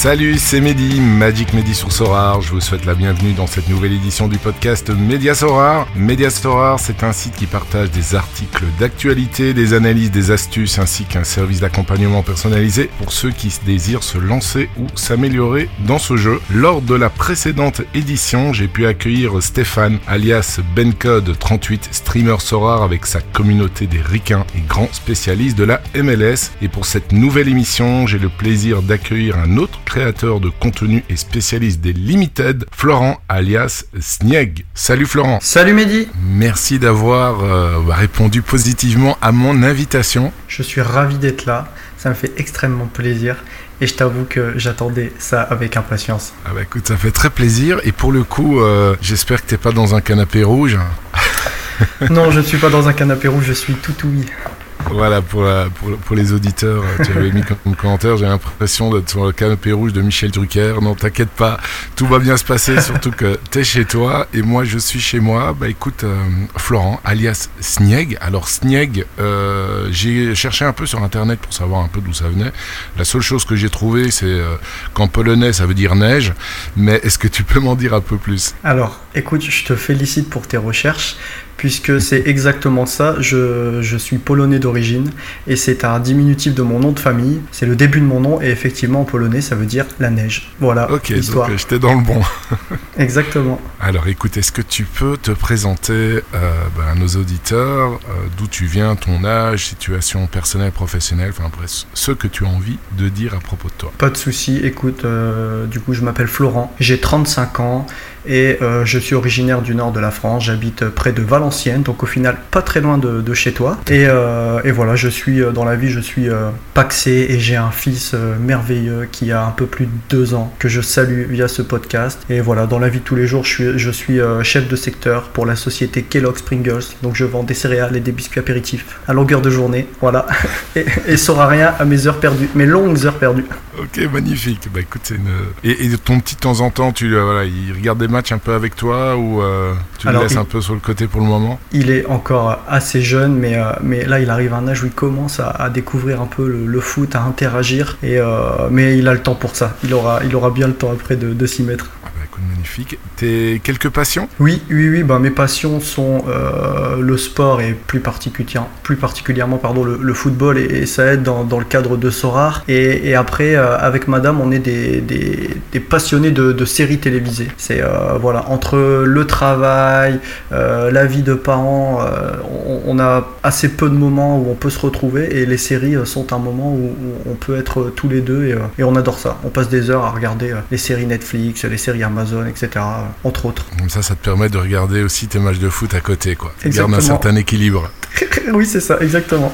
Salut, c'est Mehdi, Magic Mehdi sur Sorar. Je vous souhaite la bienvenue dans cette nouvelle édition du podcast Média Sorar. Média Sorar, c'est un site qui partage des articles d'actualité, des analyses, des astuces ainsi qu'un service d'accompagnement personnalisé pour ceux qui désirent se lancer ou s'améliorer dans ce jeu. Lors de la précédente édition, j'ai pu accueillir Stéphane alias Bencode38, streamer Sorar avec sa communauté des ricains et grand spécialiste de la MLS. Et pour cette nouvelle émission, j'ai le plaisir d'accueillir un autre créateur de contenu et spécialiste des Limited, Florent alias Snieg. Salut Florent. Salut Mehdi. Merci d'avoir euh, répondu positivement à mon invitation. Je suis ravi d'être là. Ça me fait extrêmement plaisir. Et je t'avoue que j'attendais ça avec impatience. Ah bah écoute, ça fait très plaisir. Et pour le coup, euh, j'espère que t'es pas dans un canapé rouge. non, je ne suis pas dans un canapé rouge, je suis tout ouïe. Voilà, pour, pour, les auditeurs, euh, tu avais mis comme commentaire, j'ai l'impression d'être sur le canapé rouge de Michel Drucker. Non, t'inquiète pas, tout va bien se passer, surtout que t'es chez toi et moi je suis chez moi. Bah écoute, euh, Florent, alias Snieg. Alors Snieg, euh, j'ai cherché un peu sur internet pour savoir un peu d'où ça venait. La seule chose que j'ai trouvé, c'est qu'en polonais ça veut dire neige. Mais est-ce que tu peux m'en dire un peu plus? Alors, écoute, je te félicite pour tes recherches puisque c'est exactement ça. Je, je suis polonais d'origine et c'est un diminutif de mon nom de famille. C'est le début de mon nom et effectivement en polonais ça veut dire la neige. Voilà. Ok, donc j'étais dans le bon. exactement. Alors écoute, est-ce que tu peux te présenter euh, ben, à nos auditeurs, euh, d'où tu viens, ton âge, situation personnelle, professionnelle, enfin bref, ce que tu as envie de dire à propos de toi? Pas de souci. Écoute, euh, du coup je m'appelle Florent, j'ai 35 ans et euh, je suis originaire du nord de la France. J'habite près de Valenciennes, donc au final pas très loin de, chez toi. Et, euh, et, voilà, je suis dans la vie, je suis euh, paxé et j'ai un fils merveilleux qui a un peu plus de deux ans que je salue via ce podcast. Et voilà, dans la vie de tous les jours, je suis, chef de secteur pour la société Kellogg's Pringles. Donc je vends des céréales et des biscuits apéritifs à longueur de journée. Voilà, et, et saura rien à mes heures perdues, mes longues heures perdues. Ok, magnifique. Bah écoute, c'est une... et, et, ton petit temps en temps, tu voilà, il regarde des matchs un peu avec toi ou euh, tu Alors, le laisses il, un peu sur le côté pour le moment? Il est encore assez jeune, mais, euh, mais là il arrive à un âge où il commence à, à découvrir un peu le, le, foot, à interagir, et, euh, mais il a le temps pour ça. Il aura, il aura bien le temps après de, de s'y mettre. Magnifique. Tes quelques passions? Oui, oui, oui. Bah, mes passions sont euh, le sport et plus, particulièrement, plus particulièrement pardon, le, football, et, ça aide dans, le cadre de Sorar. Et, après, euh, avec madame, on est des, passionnés de, séries télévisées. C'est euh, voilà, entre le travail, la vie de parents, on, a assez peu de moments où on peut se retrouver et les séries sont un moment où, on peut être tous les deux et, on adore ça. On passe des heures à regarder les séries Netflix, les séries Amazon, etc. Entre autres. Comme ça, ça te permet de regarder aussi tes matchs de foot à côté, quoi. Garde un certain équilibre. oui, c'est ça, exactement.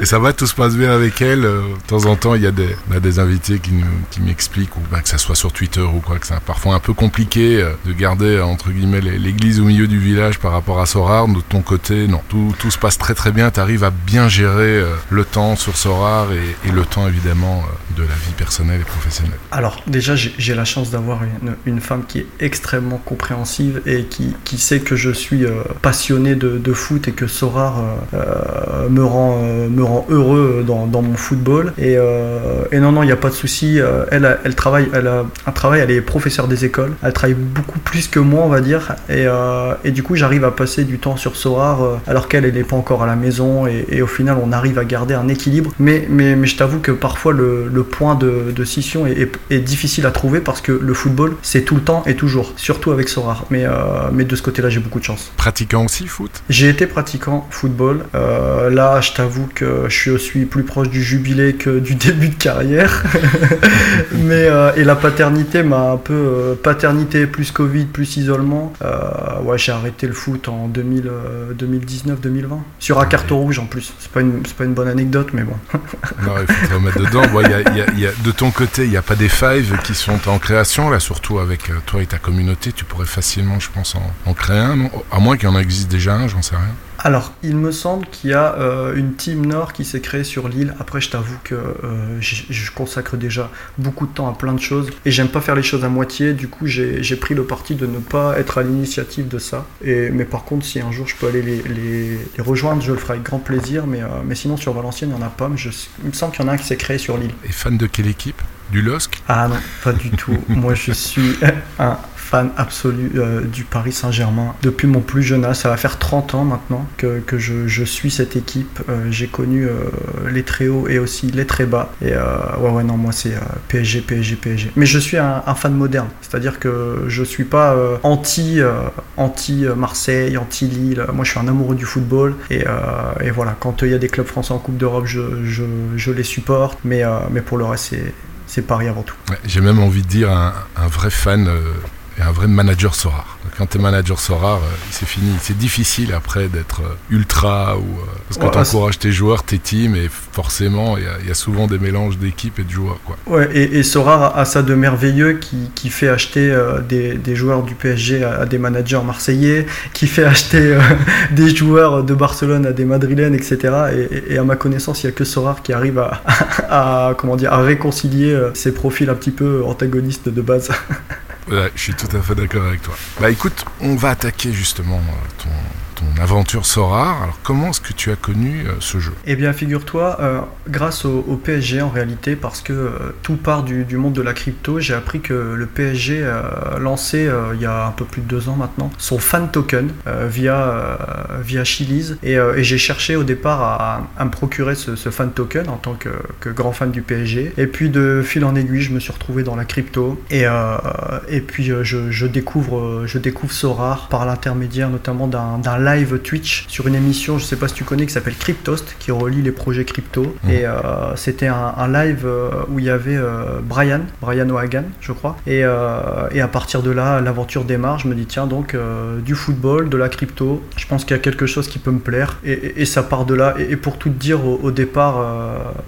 Et ça va, tout se passe bien avec elle. Euh, de temps en temps, il y a des, bah, des invités qui, nous, qui m'expliquent, ou bah, que ça soit sur Twitter ou quoi, que c'est parfois un peu compliqué euh, de garder, entre guillemets, l'église au milieu du village par rapport à Sorar. De ton côté, non. Tout, tout se passe très très bien. Tu arrives à bien gérer euh, le temps sur Sorar et, et le temps, évidemment, euh, de la vie personnelle et professionnelle. Alors, déjà, j'ai la chance d'avoir une, une, femme qui est extrêmement compréhensive et qui, qui sait que je suis euh, passionné de, de, foot et que Sorar euh, me rend me rend heureux dans, dans mon football. Et, euh, et, non, non, il n'y a pas de souci. Elle, elle travaille, elle a un travail, elle est professeure des écoles. Elle travaille beaucoup plus que moi, on va dire. Et, euh, et du coup, j'arrive à passer du temps sur Sorar euh, alors qu'elle, elle n'est pas encore à la maison. Et, et, au final, on arrive à garder un équilibre. Mais, mais, mais je t'avoue que parfois, le, le point de, de scission est, est, est, difficile à trouver parce que le football, c'est tout le temps et toujours, surtout avec Sorar. Mais, mais de ce côté-là, j'ai beaucoup de chance. Pratiquant aussi foot? J'ai été pratiquant football. là, je t'avoue que je suis plus proche du jubilé que du début de carrière. Mais euh, et la paternité m'a un peu euh, paternité plus Covid plus isolement. Euh, ouais, j'ai arrêté le foot en 2000, 2019-2020 sur un carton rouge en plus. C'est pas une c'est pas une bonne anecdote, mais bon. non, il faut te remettre dedans. Bon, y a, y a, y a, de ton côté, il n'y a pas des fives qui sont en création là, surtout avec toi et ta communauté. Tu pourrais facilement, je pense, en, en créer un, non? À moins qu'il y en existe déjà un, j'en sais rien. Alors, il me semble qu'il y a euh, une team Nord qui s'est créée sur l'île. Après, je t'avoue que euh, je, consacre déjà beaucoup de temps à plein de choses et j'aime pas faire les choses à moitié. Du coup, j'ai j'ai pris le parti de ne pas être à l'initiative de ça. Et, mais par contre, si un jour je peux aller les, les- les rejoindre, je le ferai avec grand plaisir. Mais, euh, mais sinon, sur Valenciennes, il n'y en a pas. Mais je- il me semble qu'il y en a un qui s'est créé sur l'île. Et fan de quelle équipe? Du LOSC? Ah non, pas du tout. Moi, je suis un fan absolu euh, du Paris Saint-Germain. Depuis mon plus jeune âge, ça va faire 30 ans maintenant que, que je, suis cette équipe. Euh, J'ai connu euh, les très hauts et aussi les très bas. Et ouais, ouais, non, moi, c'est PSG, PSG, PSG. Mais je suis un, fan moderne. C'est-à-dire que je suis pas anti, anti Marseille, anti Lille. Moi, je suis un amoureux du football. Et, et voilà, quand il y a des clubs français en Coupe d'Europe, je, je, je les supporte. Mais, mais pour le reste, c'est c'est Paris avant tout. J'ai même envie de dire un, vrai fan et un vrai manager Sorar. Quand t'es manager Sorar, euh, c'est fini. C'est difficile après d'être euh, ultra ou euh, parce que Ouais, t'encourages tes joueurs, tes teams et forcément il y a- il y, a souvent des mélanges d'équipes et de joueurs quoi. Ouais, et, et Sora a ça de merveilleux qui, qui fait acheter euh, des, des joueurs du PSG à, à des managers marseillais, qui fait acheter euh, des joueurs de Barcelone à des Madrilènes, etc. Et, à ma connaissance, il n'y a que Sorar qui arrive à, à, comment dire, à réconcilier euh, ces profils un petit peu antagonistes de base. Ouais, je suis tout à fait d'accord avec toi. Bah écoute, on va attaquer justement euh, ton, ton aventure Sorar. Alors comment est-ce que tu as connu euh, ce jeu? Eh bien, figure-toi, euh, grâce au, PSG en réalité, parce que euh, tout part du, monde de la crypto, j'ai appris que le PSG euh, il y a un peu plus de deux ans maintenant son fan token via, via Chiliz. Et, j'ai cherché au départ à, me procurer ce, fan token en tant que, grand fan du PSG. Et puis de fil en aiguille, je me suis retrouvé dans la crypto. Et, puis je, découvre, je découvre Sorar par l'intermédiaire notamment d'un d'un live Twitch sur une émission, je sais pas si tu connais, qui s'appelle Cryptost, qui relie les projets crypto. Mhm. Et euh, c'était un, un live euh, où il y avait euh, Brian, Brian O'Hagan, je crois. Et, et à partir de là, l'aventure démarre. Je me dis, tiens, donc du football, de la crypto, je pense qu'il y a quelque chose qui peut me plaire. Et, et- et ça part de là. Et, pour tout te dire, au, au départ,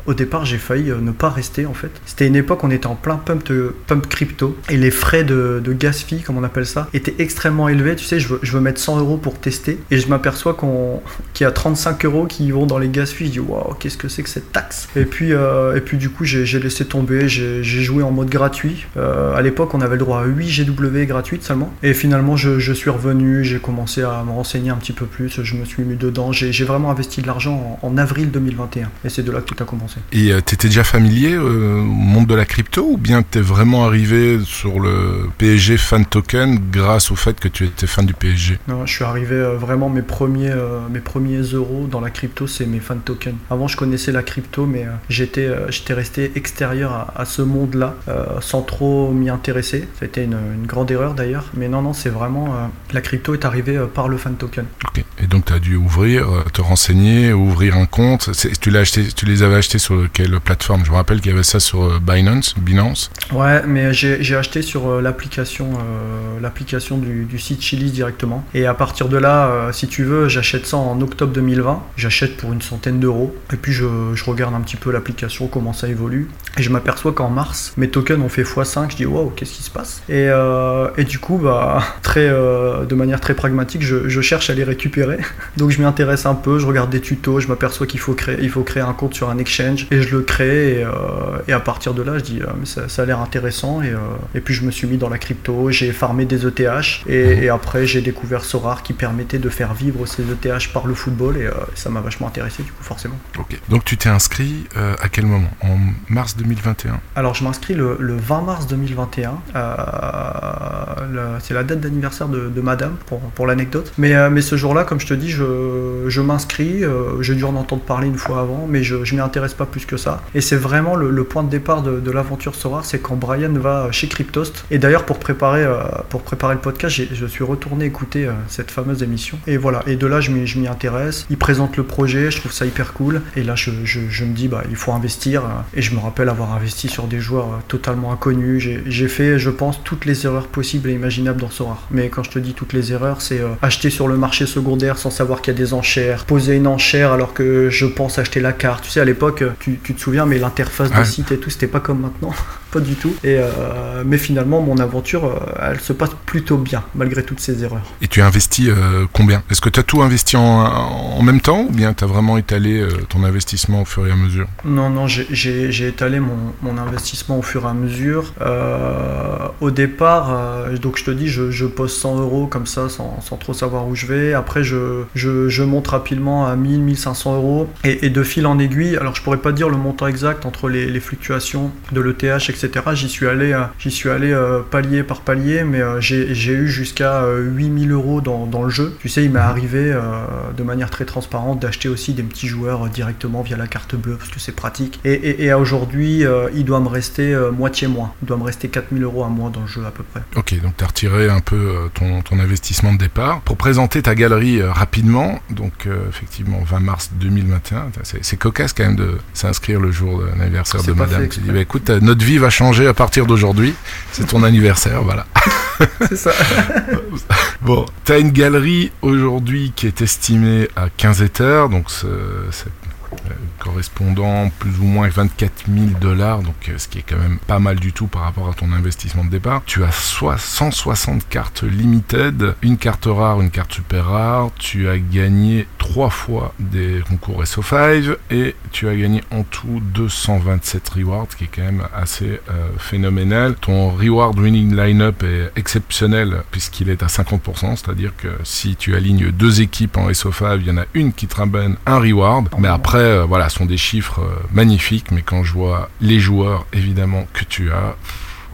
au départ j'ai failli ne pas rester en fait. C'était une époque, on était en plein pump, de- pump crypto. Et les frais de, de gas fee, comme on appelle ça, étaient extrêmement élevés. Tu sais, je veux, je veux mettre 100 euros pour tester. Et je m'aperçois qu'on qu'il y a 35 euros qui vont dans les gas fees. Je dis, waouh, qu'est-ce que c'est que cette taxe? Et puis, euh, et puis du coup, j'ai j'ai laissé tomber. J'ai j'ai joué en mode gratuit. Euh, à l'époque, on avait le droit à 8 GW gratuites seulement. Et finalement, je, je suis revenu. J'ai commencé à me renseigner un petit peu plus. Je me suis mis dedans. J'ai j'ai vraiment investi de l'argent en, en avril 2021. Et c'est de là que tout a commencé. Et euh, t'étais déjà familier euh, au monde de la crypto ou bien t'es vraiment arrivé sur le PSG fan token grâce au fait que tu étais fan du PSG Non, je suis arrivé euh, vraiment mes premiers, euh, mes premiers euros dans la crypto, c'est mes fan tokens. Avant, je connaissais la crypto, mais euh, j'étais, euh, j'étais resté extérieur à, à ce monde-là, sans trop m'y intéresser. C'était une, une grande erreur d'ailleurs. Mais non, non, c'est vraiment la crypto est arrivée par le fan token. Ok. Et donc tu as dû ouvrir, te renseigner, ouvrir un compte. C'est- Tu, l'as acheté, tu les avais achetés sur quelle plateforme? Je me rappelle qu'il y avait ça sur Binance. Binance. Ouais, mais j'ai, j'ai acheté sur l'application, l'application du, du site Chili's directement. Et à partir de là, euh, si tu veux, j'achète ça en octobre 2020. J'achète pour une centaine d'euros. Et puis je, je regarde un petit peu l'application, comment ça évolue. Et je m'aperçois qu'en mars, mes tokens ont fait x5. Je dis waouh, qu'est-ce qui se passe? Et, euh, et du coup, bah, très, euh, de manière très pragmatique, je, je cherche à les récupérer. Donc je m'y intéresse un peu, je regarde des tutos, je m'aperçois qu'il faut créer, il faut créer un compte sur un exchange et je le crée. Et, et à partir de là, je dis mais ça, ça a l'air intéressant. Et, et puis je me suis mis dans la crypto, j'ai farmé des ETH et, et après j'ai découvert Sorar qui permettait de faire vivre ces ETH par le football et euh, ça m'a vachement intéressé du coup forcément. Ok. Donc tu t'es inscrit euh, à quel moment? En mars 2021. Alors je m'inscris le, le 20 mars 2021. Euh, c'est la date d'anniversaire de, de madame pour, pour l'anecdote. Mais, mais ce jour-là, comme je te dis, je, je m'inscris. J'ai dû en entendre parler une fois avant, mais je ne m'y intéresse pas plus que ça. Et c'est vraiment le, le point de départ de, de l'aventure Sorar, c'est quand Brian va chez Cryptost. Et d'ailleurs, pour préparer, pour préparer le podcast, je suis retourné écouter cette fameuse émission. Et voilà, et de là, je m'y intéresse. Il présente le projet, je trouve ça hyper cool. Et là, je, je- je me dis, bah, il faut investir. Et je me rappelle avoir investi sur des joueurs euh, totalement inconnus. J'ai- fait, je pense, toutes les erreurs possibles et imaginables dans Sorar. Mais quand je te dis toutes les erreurs, c'est euh, acheter sur le marché secondaire sans savoir qu'il y a des enchères, poser une enchère alors que je pense acheter la carte. Tu sais, à l'époque, tu, tu te souviens, mais l'interface Ouais. de site et tout, c'était pas comme maintenant. pas du tout. Et, euh, mais finalement, mon aventure, elle se passe plutôt bien, malgré toutes ces erreurs. Et tu as investi euh, combien Est-ce que tu as tout investi en, même temps ou bien tu as vraiment étalé euh, ton investissement au fur et à mesure Non, non, j'ai étalé mon, investissement au fur et à mesure. Euh, au départ, euh, donc je te dis, je, pose 100 euros comme ça sans, trop savoir où je vais. Après, je, monte rapidement à 1000, 1500 euros. Et, de fil en aiguille, alors je pourrais pas dire le montant exact entre les, les fluctuations de l'ETH, etc. J'y suis allé, j'y suis allé palier par palier, mais j'ai eu jusqu'à 8000 euros dans, dans, le jeu. Tu sais, il m'est arrivé de manière très transparente d'acheter aussi des petits joueurs directement via la carte bleue parce que c'est pratique. Et, et, et aujourd'hui, euh, il doit me rester euh, moitié moins. Il doit me rester 4000 euros à mois dans le jeu à peu près. Ok, donc tu as retiré un peu euh, ton, ton, investissement de départ. Pour présenter ta galerie rapidement, donc effectivement 20 mars 2021, c'est cocasse quand même de s'inscrire le jour de l'anniversaire de madame. Tu dis, bah, écoute, notre vie va changer à partir d'aujourd'hui. C'est ton anniversaire, voilà. c'est ça. bon, tu as une galerie aujourd'hui qui est estimée à 15 hectares, donc c'est correspondant plus ou moins 24 000 dollars, donc euh, ce qui est quand même pas mal du tout par rapport à ton investissement de départ. Tu as soit 160 cartes limited, une carte rare, une carte super rare. Tu as gagné trois fois des concours SO5 et tu as gagné en tout 227 rewards, qui est quand même assez euh, phénoménal. Ton reward winning lineup est exceptionnel puisqu'il est à 50%, c'est-à-dire que si tu alignes deux équipes en SO5, il y en a une qui te ramène un reward, mais après euh, voilà, sont des chiffres euh, magnifiques, mais quand je vois les joueurs, évidemment, que tu as,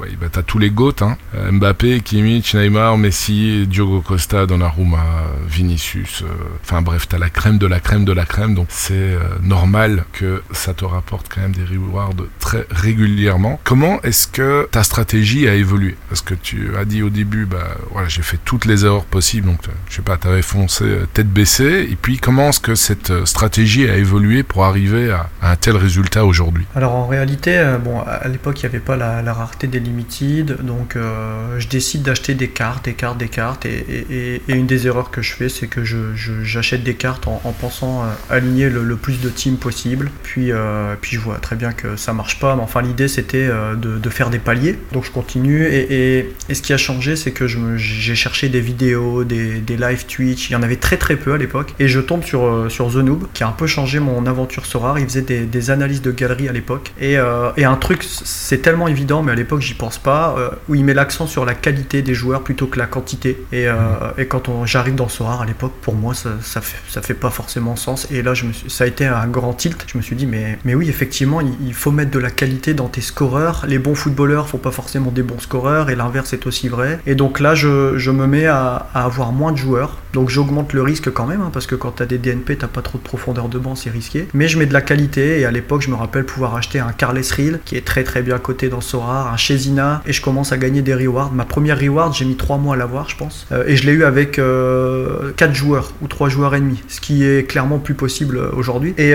ouais, bah, t'as tous les GOAT, hein. Euh, Mbappé, Kimmich, Neymar, Messi, Diogo Costa, Donnarumma, Vinicius. Euh, enfin bref, t'as la crème de la crème de la crème, donc c'est euh, normal que ça te rapporte quand même des rewards très régulièrement. Comment est-ce que ta stratégie a évolué? Parce que tu as dit au début, bah voilà, j'ai fait toutes les erreurs possibles, donc je sais pas, t'avais foncé tête baissée, et puis comment est-ce que cette stratégie a évolué pour arriver à, un tel résultat aujourd'hui? Alors en réalité, bon, à l'époque, il n'y avait pas la, la rareté des limited, donc euh, je décide d'acheter des cartes, des cartes, des cartes, et, une des erreurs que je fais, c'est que j'achète des cartes en, pensant euh, aligner le, plus de teams possible, puis, euh, puis je vois très bien que ça marche pas, mais enfin l'idée c'était de, faire des paliers, donc je continue, et, ce qui a changé, c'est que j'ai cherché des vidéos, des, des, live Twitch, il y en avait très très peu à l'époque, et je tombe sur, sur The Noob, qui a un peu changé mon aventure Sorare, il faisait des, analyses de galeries à l'époque, et, et un truc, c'est tellement évident, mais à l'époque j'y pense pas, euh, où il met l'accent sur la qualité des joueurs plutôt que la quantité. Et, euh, et quand j'arrive dans Sorar à l'époque, pour moi, ça, ça, fait, ça fait pas forcément sens. Et là, je me ça a été un grand tilt. Je me suis dit, mais, mais oui, effectivement, il, faut mettre de la qualité dans tes scoreurs. Les bons footballeurs font pas forcément des bons scoreurs, et l'inverse est aussi vrai. Et donc là, je, je me mets à, à, avoir moins de joueurs. Donc j'augmente le risque quand même, hein, parce que quand tu as des DNP, t'as pas trop de profondeur de banc, c'est risqué. Mais je mets de la qualité, et à l'époque, je me rappelle pouvoir acheter un Carles Reel, qui est très très bien coté dans Sorar, un Et je commence à gagner des rewards. Ma première reward, j'ai mis 3 mois à l'avoir, je pense. Euh, et je l'ai eu avec 4 euh, joueurs ou 3 joueurs et demi, ce qui est clairement plus possible euh, aujourd'hui. Et,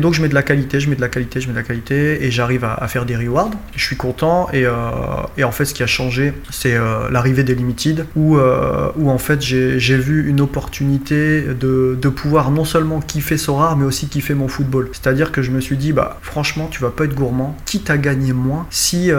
donc je mets de la qualité, je mets de la qualité, je mets de la qualité, et j'arrive à, faire des rewards. Je suis content, et, en fait, ce qui a changé, c'est l'arrivée des Limited, où, en fait j'ai vu une opportunité de, de pouvoir non seulement kiffer Sora, mais aussi kiffer mon football. C'est-à-dire que je me suis dit, bah franchement, tu vas pas être gourmand, quitte à gagner moins, si,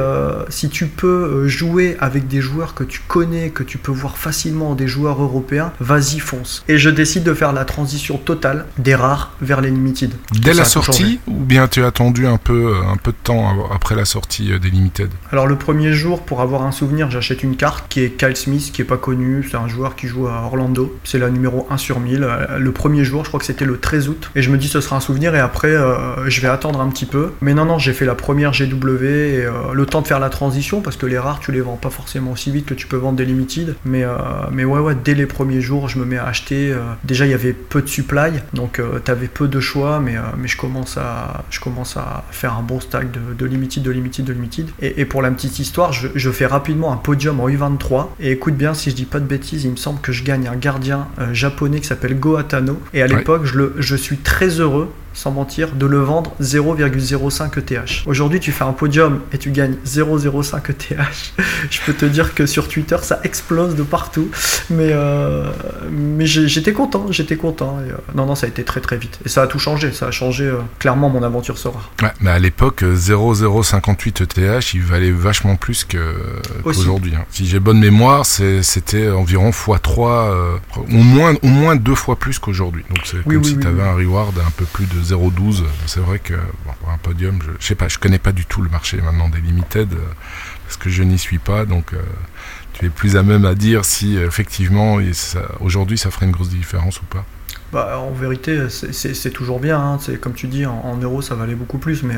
si tu peux euh, jouer avec des joueurs que tu connais, que tu peux voir facilement des joueurs européens, vas-y fonce. Et je décide de faire la transition totale des rares vers les limited. Dès la sortie ou bien tu as attendu un peu, euh, un peu de temps après la sortie euh, des limited? Alors le premier jour, pour avoir un souvenir, j'achète une carte qui est Kyle Smith, qui est pas connu, c'est un joueur qui joue à Orlando, c'est la numéro 1 sur 1000. Le premier jour, je crois que c'était le 13 août, et je me dis ce sera un souvenir et après je vais attendre un petit peu. Mais non, non, j'ai fait la première GW et le temps de faire la transition parce que les rares tu les vends pas forcément aussi vite que tu peux vendre des limited. Mais, euh, mais ouais, ouais, dès les premiers jours, je me mets à acheter. Euh, déjà, il y avait peu de supply, donc euh, tu avais peu de choix, mais, mais je, commence à, je commence à faire un bon stack de, de limited, de limited, de limited. Et, pour la petite histoire, je, fais rapidement un podium en U23. Et écoute bien, si je dis pas de bêtises, il me semble que je gagne un gardien japonais qui s'appelle Go Atano. Et à l'époque, je, je suis très heureux sans mentir, de le vendre 0,05 ETH. Aujourd'hui, tu fais un podium et tu gagnes 0,05 ETH. Je peux te dire que sur Twitter, ça explose de partout. Mais, euh, mais j'étais content, j'étais content. Et, euh, non, non, ça a été très très vite. Et ça a tout changé. Ça a changé euh, clairement mon aventure. Ouais, mais à l'époque, 0,058 ETH, il valait vachement plus qu'aujourd'hui. Hein. Si j'ai bonne mémoire, c'était environ x3, au, moins, au moins deux fois plus qu'aujourd'hui. Donc c'est comme si tu avais un reward un peu plus de 0,12. C'est vrai que pour un podium, je, je sais pas, je connais pas du tout le marché maintenant des limited parce que je n'y suis pas. Donc tu es plus à même à dire si effectivement aujourd'hui ça ferait une grosse différence ou pas. Bah, en vérité, c'est toujours bien. Hein. Comme tu dis, en, euros, ça valait beaucoup plus. Mais,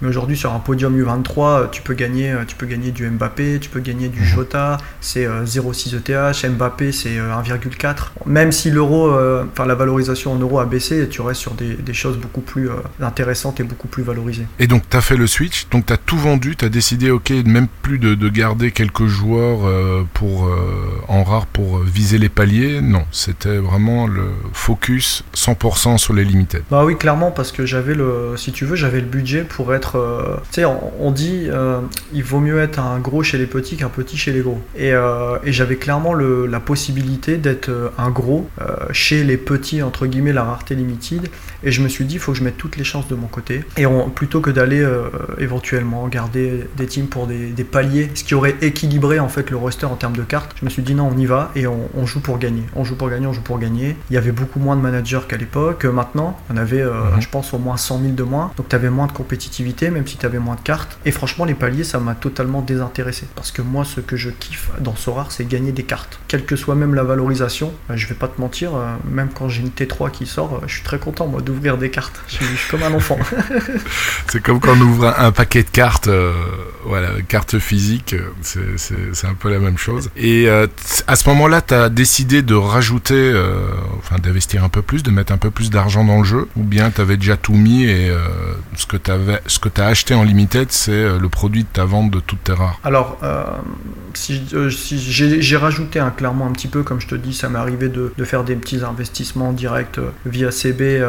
mais aujourd'hui, sur un podium U23, tu peux, gagner, tu peux gagner du Mbappé, tu peux gagner du mhm. Jota. C'est 0,6 ETH. Mbappé, c'est 1,4. Même si l'euro, euh, enfin la valorisation en euros a baissé, tu restes sur des, des choses beaucoup plus euh, intéressantes et beaucoup plus valorisées. Et donc, tu as fait le switch. Donc, tu as tout vendu. Tu as décidé, ok, même plus de, de garder quelques joueurs euh, pour, en rare pour viser les paliers. Non, c'était vraiment le focus 100% sur les limited. Bah oui, clairement, parce que j'avais le, si tu veux, j'avais le budget pour être. Euh, on, dit, euh, il vaut mieux être un gros chez les petits qu'un petit chez les gros. Et, euh, j'avais clairement la possibilité d'être un gros chez les petits, entre guillemets, la rareté limited. Et je me suis dit, il faut que je mette toutes les chances de mon côté. Et plutôt que d'aller éventuellement garder des teams pour des, des, paliers, ce qui aurait équilibré en fait le roster en termes de cartes, je me suis dit non, on y va et on, on joue pour gagner. On joue pour gagner, on joue pour gagner. Il y avait beaucoup moins de managers qu'à l'époque. Maintenant, on avait, euh, mhm. je pense, au moins 100 000 de moins. Donc, tu avais moins de compétitivité, même si tu avais moins de cartes. Et franchement, les paliers, ça m'a totalement désintéressé. Parce que moi, ce que je kiffe dans Sorar, c'est gagner des cartes. Quelle que soit même la valorisation, euh, je vais pas te mentir, euh, même quand j'ai une T3 qui sort, je suis très content, moi, d'ouvrir des cartes. Je suis, comme un enfant. c'est comme quand on ouvre un, paquet de cartes, voilà, cartes physiques, c'est un peu la même chose. Et à ce moment-là, tu as décidé de rajouter, enfin, d'investir un peu plus, de mettre un peu plus d'argent dans le jeu, ou bien tu avais déjà tout mis et euh, ce que tu as acheté en limited, c'est euh, le produit de ta vente de toutes tes rares? Alors, euh, si, j'ai rajouté un, clairement un petit peu, comme je te dis, ça m'est arrivé de, faire des petits investissements directs via CB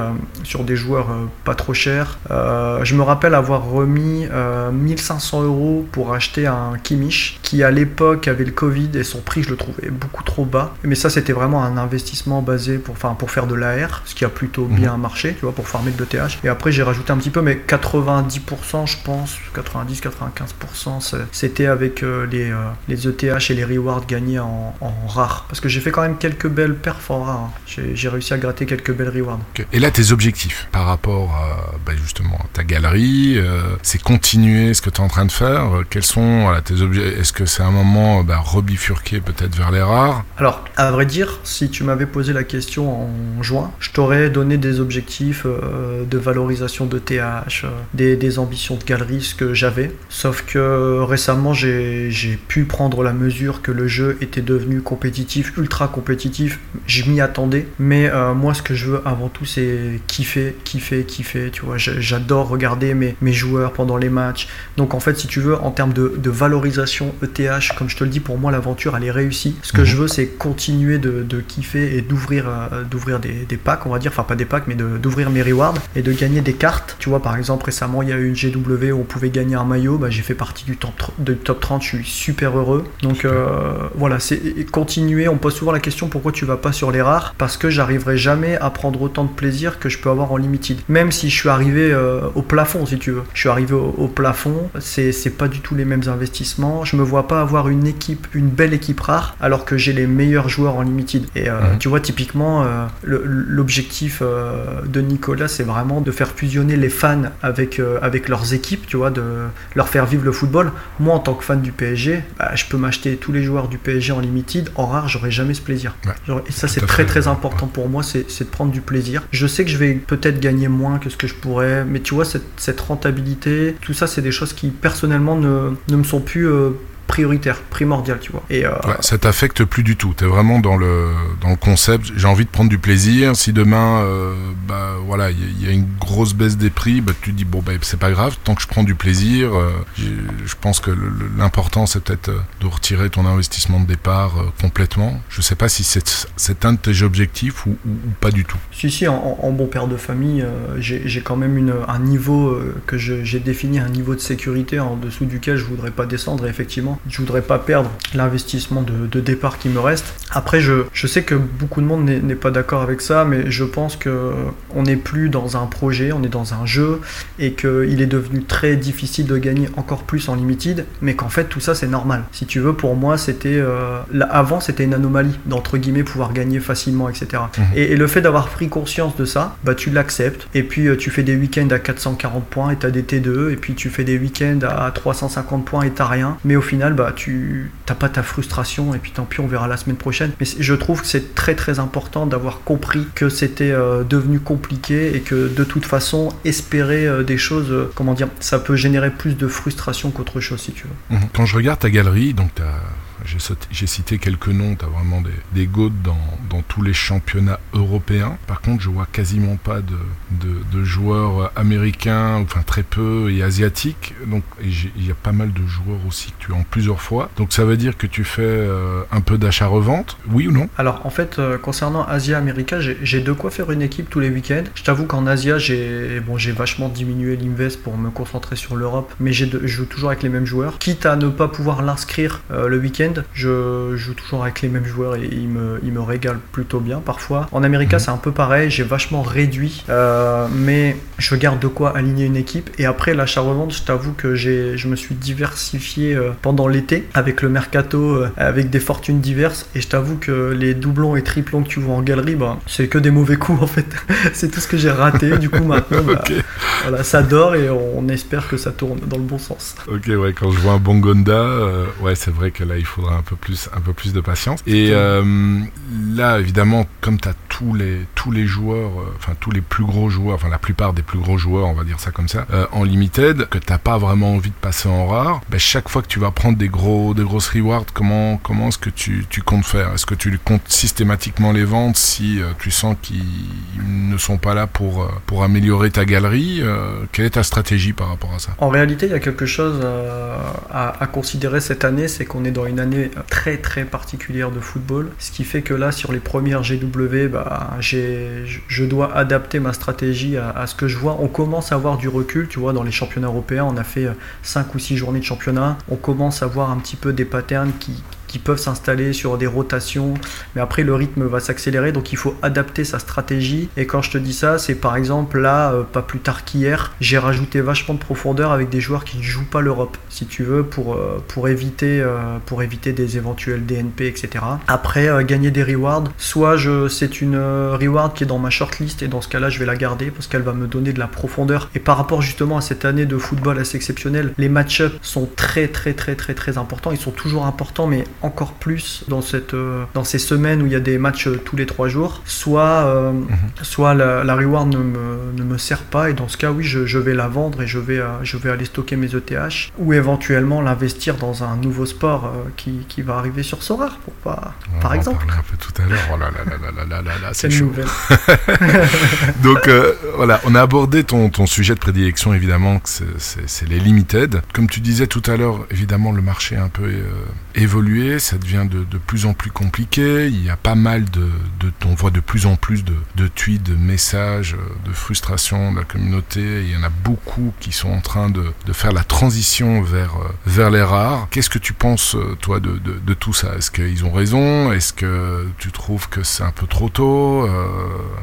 sur des joueurs pas trop chers. je me rappelle avoir remis 1500 euros pour acheter un Kimmich qui à l'époque avait le Covid et son prix je le trouvais beaucoup trop bas. Mais ça c'était vraiment un investissement basé pour, enfin, pour faire de l'AR, ce qui a plutôt mhm. bien marché, tu vois, pour farmer le DTH. Et après, j'ai rajouté un petit peu, mais 90%, je pense, 90-95%, c'était avec euh, les, euh, les ETH et les rewards gagnés en, en rare. Parce que j'ai fait quand même quelques belles perfs en rare. Hein. J'ai réussi à gratter quelques belles rewards. Et là, tes par rapport à bah, justement ta galerie, euh, c'est continuer ce que tu es en train de faire. quels sont tes objectifs Est-ce que c'est un moment bah, rebifurquer peut-être vers les rares? Alors, à vrai dire, si tu m'avais posé la question en juin, je t'aurais donné des objectifs euh, de valorisation de TH, euh, des, ambitions de galerie, ce que j'avais. Sauf que récemment, j'ai pu prendre la mesure que le jeu était devenu compétitif, ultra compétitif. Je m'y attendais. Mais euh, moi, ce que je veux avant tout, c'est kiffer, kiffer, kiffer. Tu vois, j'adore regarder mes, mes joueurs pendant les matchs. Donc, en fait, si tu veux, en termes de, valorisation ETH, comme je te le dis, pour moi, l'aventure, elle est réussie. Ce que mhm. je veux, c'est continuer de, de, kiffer et d'ouvrir d'ouvrir des des, packs, on va dire, enfin pas des packs, mais d'ouvrir mes rewards et de gagner des cartes. Tu vois, par exemple, récemment, il y a eu une GW où on pouvait gagner un maillot. Bah, j'ai fait partie du top, de top 30, je suis super heureux. Donc euh, voilà, c'est continuer. On pose souvent la question pourquoi tu vas pas sur les rares? Parce que j'arriverai jamais à prendre autant de plaisir que je peux avoir en limited. Même si je suis arrivé euh, au plafond, si tu veux. Je suis arrivé au, plafond, c'est pas du tout les mêmes investissements. Je me vois pas avoir une équipe, une belle équipe rare, alors que j'ai les meilleurs joueurs en limited. Et euh, mhm. tu vois, typiquement, le, l'objectif euh, de Nicolas, c'est vraiment de faire fusionner les fans avec, euh, avec leurs équipes, tu vois, de leur faire vivre le football. Moi, en tant que fan du PSG, bah, je peux m'acheter tous les joueurs du PSG en limited. En rare, j'aurais jamais ce plaisir. et ça, c'est très très important pour moi, c'est de prendre du plaisir. Je sais que je vais peut-être gagner moins que ce que je pourrais, mais tu vois, cette, rentabilité, tout ça, c'est des choses qui personnellement ne, me sont plus. Euh, prioritaire, primordial, tu vois. Et euh, ça t'affecte plus du tout. T'es vraiment dans le dans le concept. J'ai envie de prendre du plaisir. Si demain, euh, bah voilà, il y, a une grosse baisse des prix, bah tu dis bon bah c'est pas grave. Tant que je prends du plaisir, euh, je pense que l'important c'est peut-être de retirer ton investissement de départ complètement. Je sais pas si c'est un de tes objectifs ou, pas du tout. Si si, en, bon père de famille, j'ai quand même une, un niveau que j'ai défini, un niveau de sécurité en dessous duquel je voudrais pas descendre. Et effectivement, je voudrais pas perdre l'investissement de, départ qui me reste. Après, je, je sais que beaucoup de monde n'est pas d'accord avec ça, mais je pense que on n'est plus dans un projet, on est dans un jeu et qu'il est devenu très difficile de gagner encore plus en limited, mais qu'en fait tout ça c'est normal. Si tu veux, pour moi, c'était euh, avant c'était une anomalie d'entre guillemets pouvoir gagner facilement, etc. Mhm. Et, le fait d'avoir pris conscience de ça, bah tu l'acceptes et puis euh, tu fais des week-ends à 440 points et t'as des T2 et puis tu fais des week-ends à 350 points et t'as rien, mais au final bah tu t'as pas ta frustration et puis tant pis on verra la semaine prochaine. Mais je trouve que c'est très très important d'avoir compris que c'était euh, devenu compliqué et que de toute façon espérer euh, des choses, euh, comment dire, ça peut générer plus de frustration qu'autre chose si tu veux. Mhm. Quand je regarde ta galerie, donc tu as j'ai cité quelques noms, tu as vraiment des, des dans, dans, tous les championnats européens. Par contre, je vois quasiment pas de, joueurs américains, enfin très peu, et asiatiques. Donc il y a pas mal de joueurs aussi que tu as en plusieurs fois. Donc ça veut dire que tu fais euh, un peu d'achat-revente, oui ou non? Alors en fait, euh, concernant Asia-América, j'ai de quoi faire une équipe tous les week-ends. Je t'avoue qu'en Asia, j'ai bon, vachement diminué l'invest pour me concentrer sur l'Europe, mais je joue toujours avec les mêmes joueurs. Quitte à ne pas pouvoir l'inscrire euh, le week-end, je joue toujours avec les mêmes joueurs et ils me, ils me régalent plutôt bien parfois. En América, mhm. c'est un peu pareil, j'ai vachement réduit, euh, mais je garde de quoi aligner une équipe. Et après l'achat-revente, je t'avoue que je me suis diversifié euh, pendant l'été avec le mercato, euh, avec des fortunes diverses. Et je t'avoue que les doublons et triplons que tu vois en galerie, bah, c'est que des mauvais coups en fait. c'est tout ce que j'ai raté. du coup, maintenant, bah, voilà, ça dort et on, espère que ça tourne dans le bon sens. Ok, ouais, quand je vois un bon Gonda, ouais, c'est vrai que là, il faudra un peu plus, un peu plus de patience. Et euh, là, évidemment, comme tu as tous les, tous les joueurs, euh, enfin tous les plus gros joueurs, enfin la plupart des plus gros joueurs, on va dire ça comme ça, euh, en limited, que t'as pas vraiment envie de passer en rare, ben, chaque fois que tu vas prendre des gros, des grosses rewards, comment, comment est-ce que tu, tu comptes faire? Est-ce que tu comptes systématiquement les vendre si tu sens qu'ils ne sont pas là pour, pour améliorer ta galerie? Quelle est ta stratégie par rapport à ça? En réalité, il y a quelque chose à, à considérer cette année, c'est qu'on est dans une année très très particulière de football, ce qui fait que là sur les premières GW, bah, je dois adapter ma stratégie à, ce que je vois. On commence à avoir du recul, tu vois, dans les championnats européens, on a fait 5 euh, ou 6 journées de championnat, on commence à voir un petit peu des patterns qui, qui peuvent s'installer sur des rotations, mais après le rythme va s'accélérer, donc il faut adapter sa stratégie. Et quand je te dis ça, c'est par exemple là, euh, pas plus tard qu'hier, j'ai rajouté vachement de profondeur avec des joueurs qui ne jouent pas l'Europe, si tu veux, pour, euh, pour, éviter, euh, pour éviter des éventuels DNP, etc. Après, gagner des rewards, soit je, c'est une reward qui est dans ma shortlist, et dans ce cas-là, je vais la garder parce qu'elle va me donner de la profondeur. Et par rapport justement à cette année de football assez exceptionnelle, les match-ups sont très très très très très importants. Ils sont toujours importants, mais encore plus dans, cette, euh, dans ces semaines où il y a des matchs euh, tous les trois jours, soit, euh, mhm. soit la, reward ne me, ne me, sert pas, et dans ce cas, oui, je, vais la vendre et je vais, je vais aller stocker mes ETH, ou éventuellement l'investir dans un nouveau sport qui, qui, va arriver sur Sorar, pour pas, par exemple. un peu tout à l'heure, oh là là là là là là, c'est chaud. Donc voilà, on a abordé ton, ton sujet de prédilection, évidemment, que c'est les limited. Comme tu disais tout à l'heure, évidemment, le marché a un peu évolué ça devient de, plus en plus compliqué. Il y a pas mal de, on voit de plus en plus de, de tweets, de messages, de frustration de la communauté. Il y en a beaucoup qui sont en train de, faire la transition vers, euh, vers les rares. Qu'est-ce que tu penses, euh, toi, de, tout ça? Est-ce qu'ils ont raison? Est-ce que tu trouves que c'est un peu trop tôt? Euh,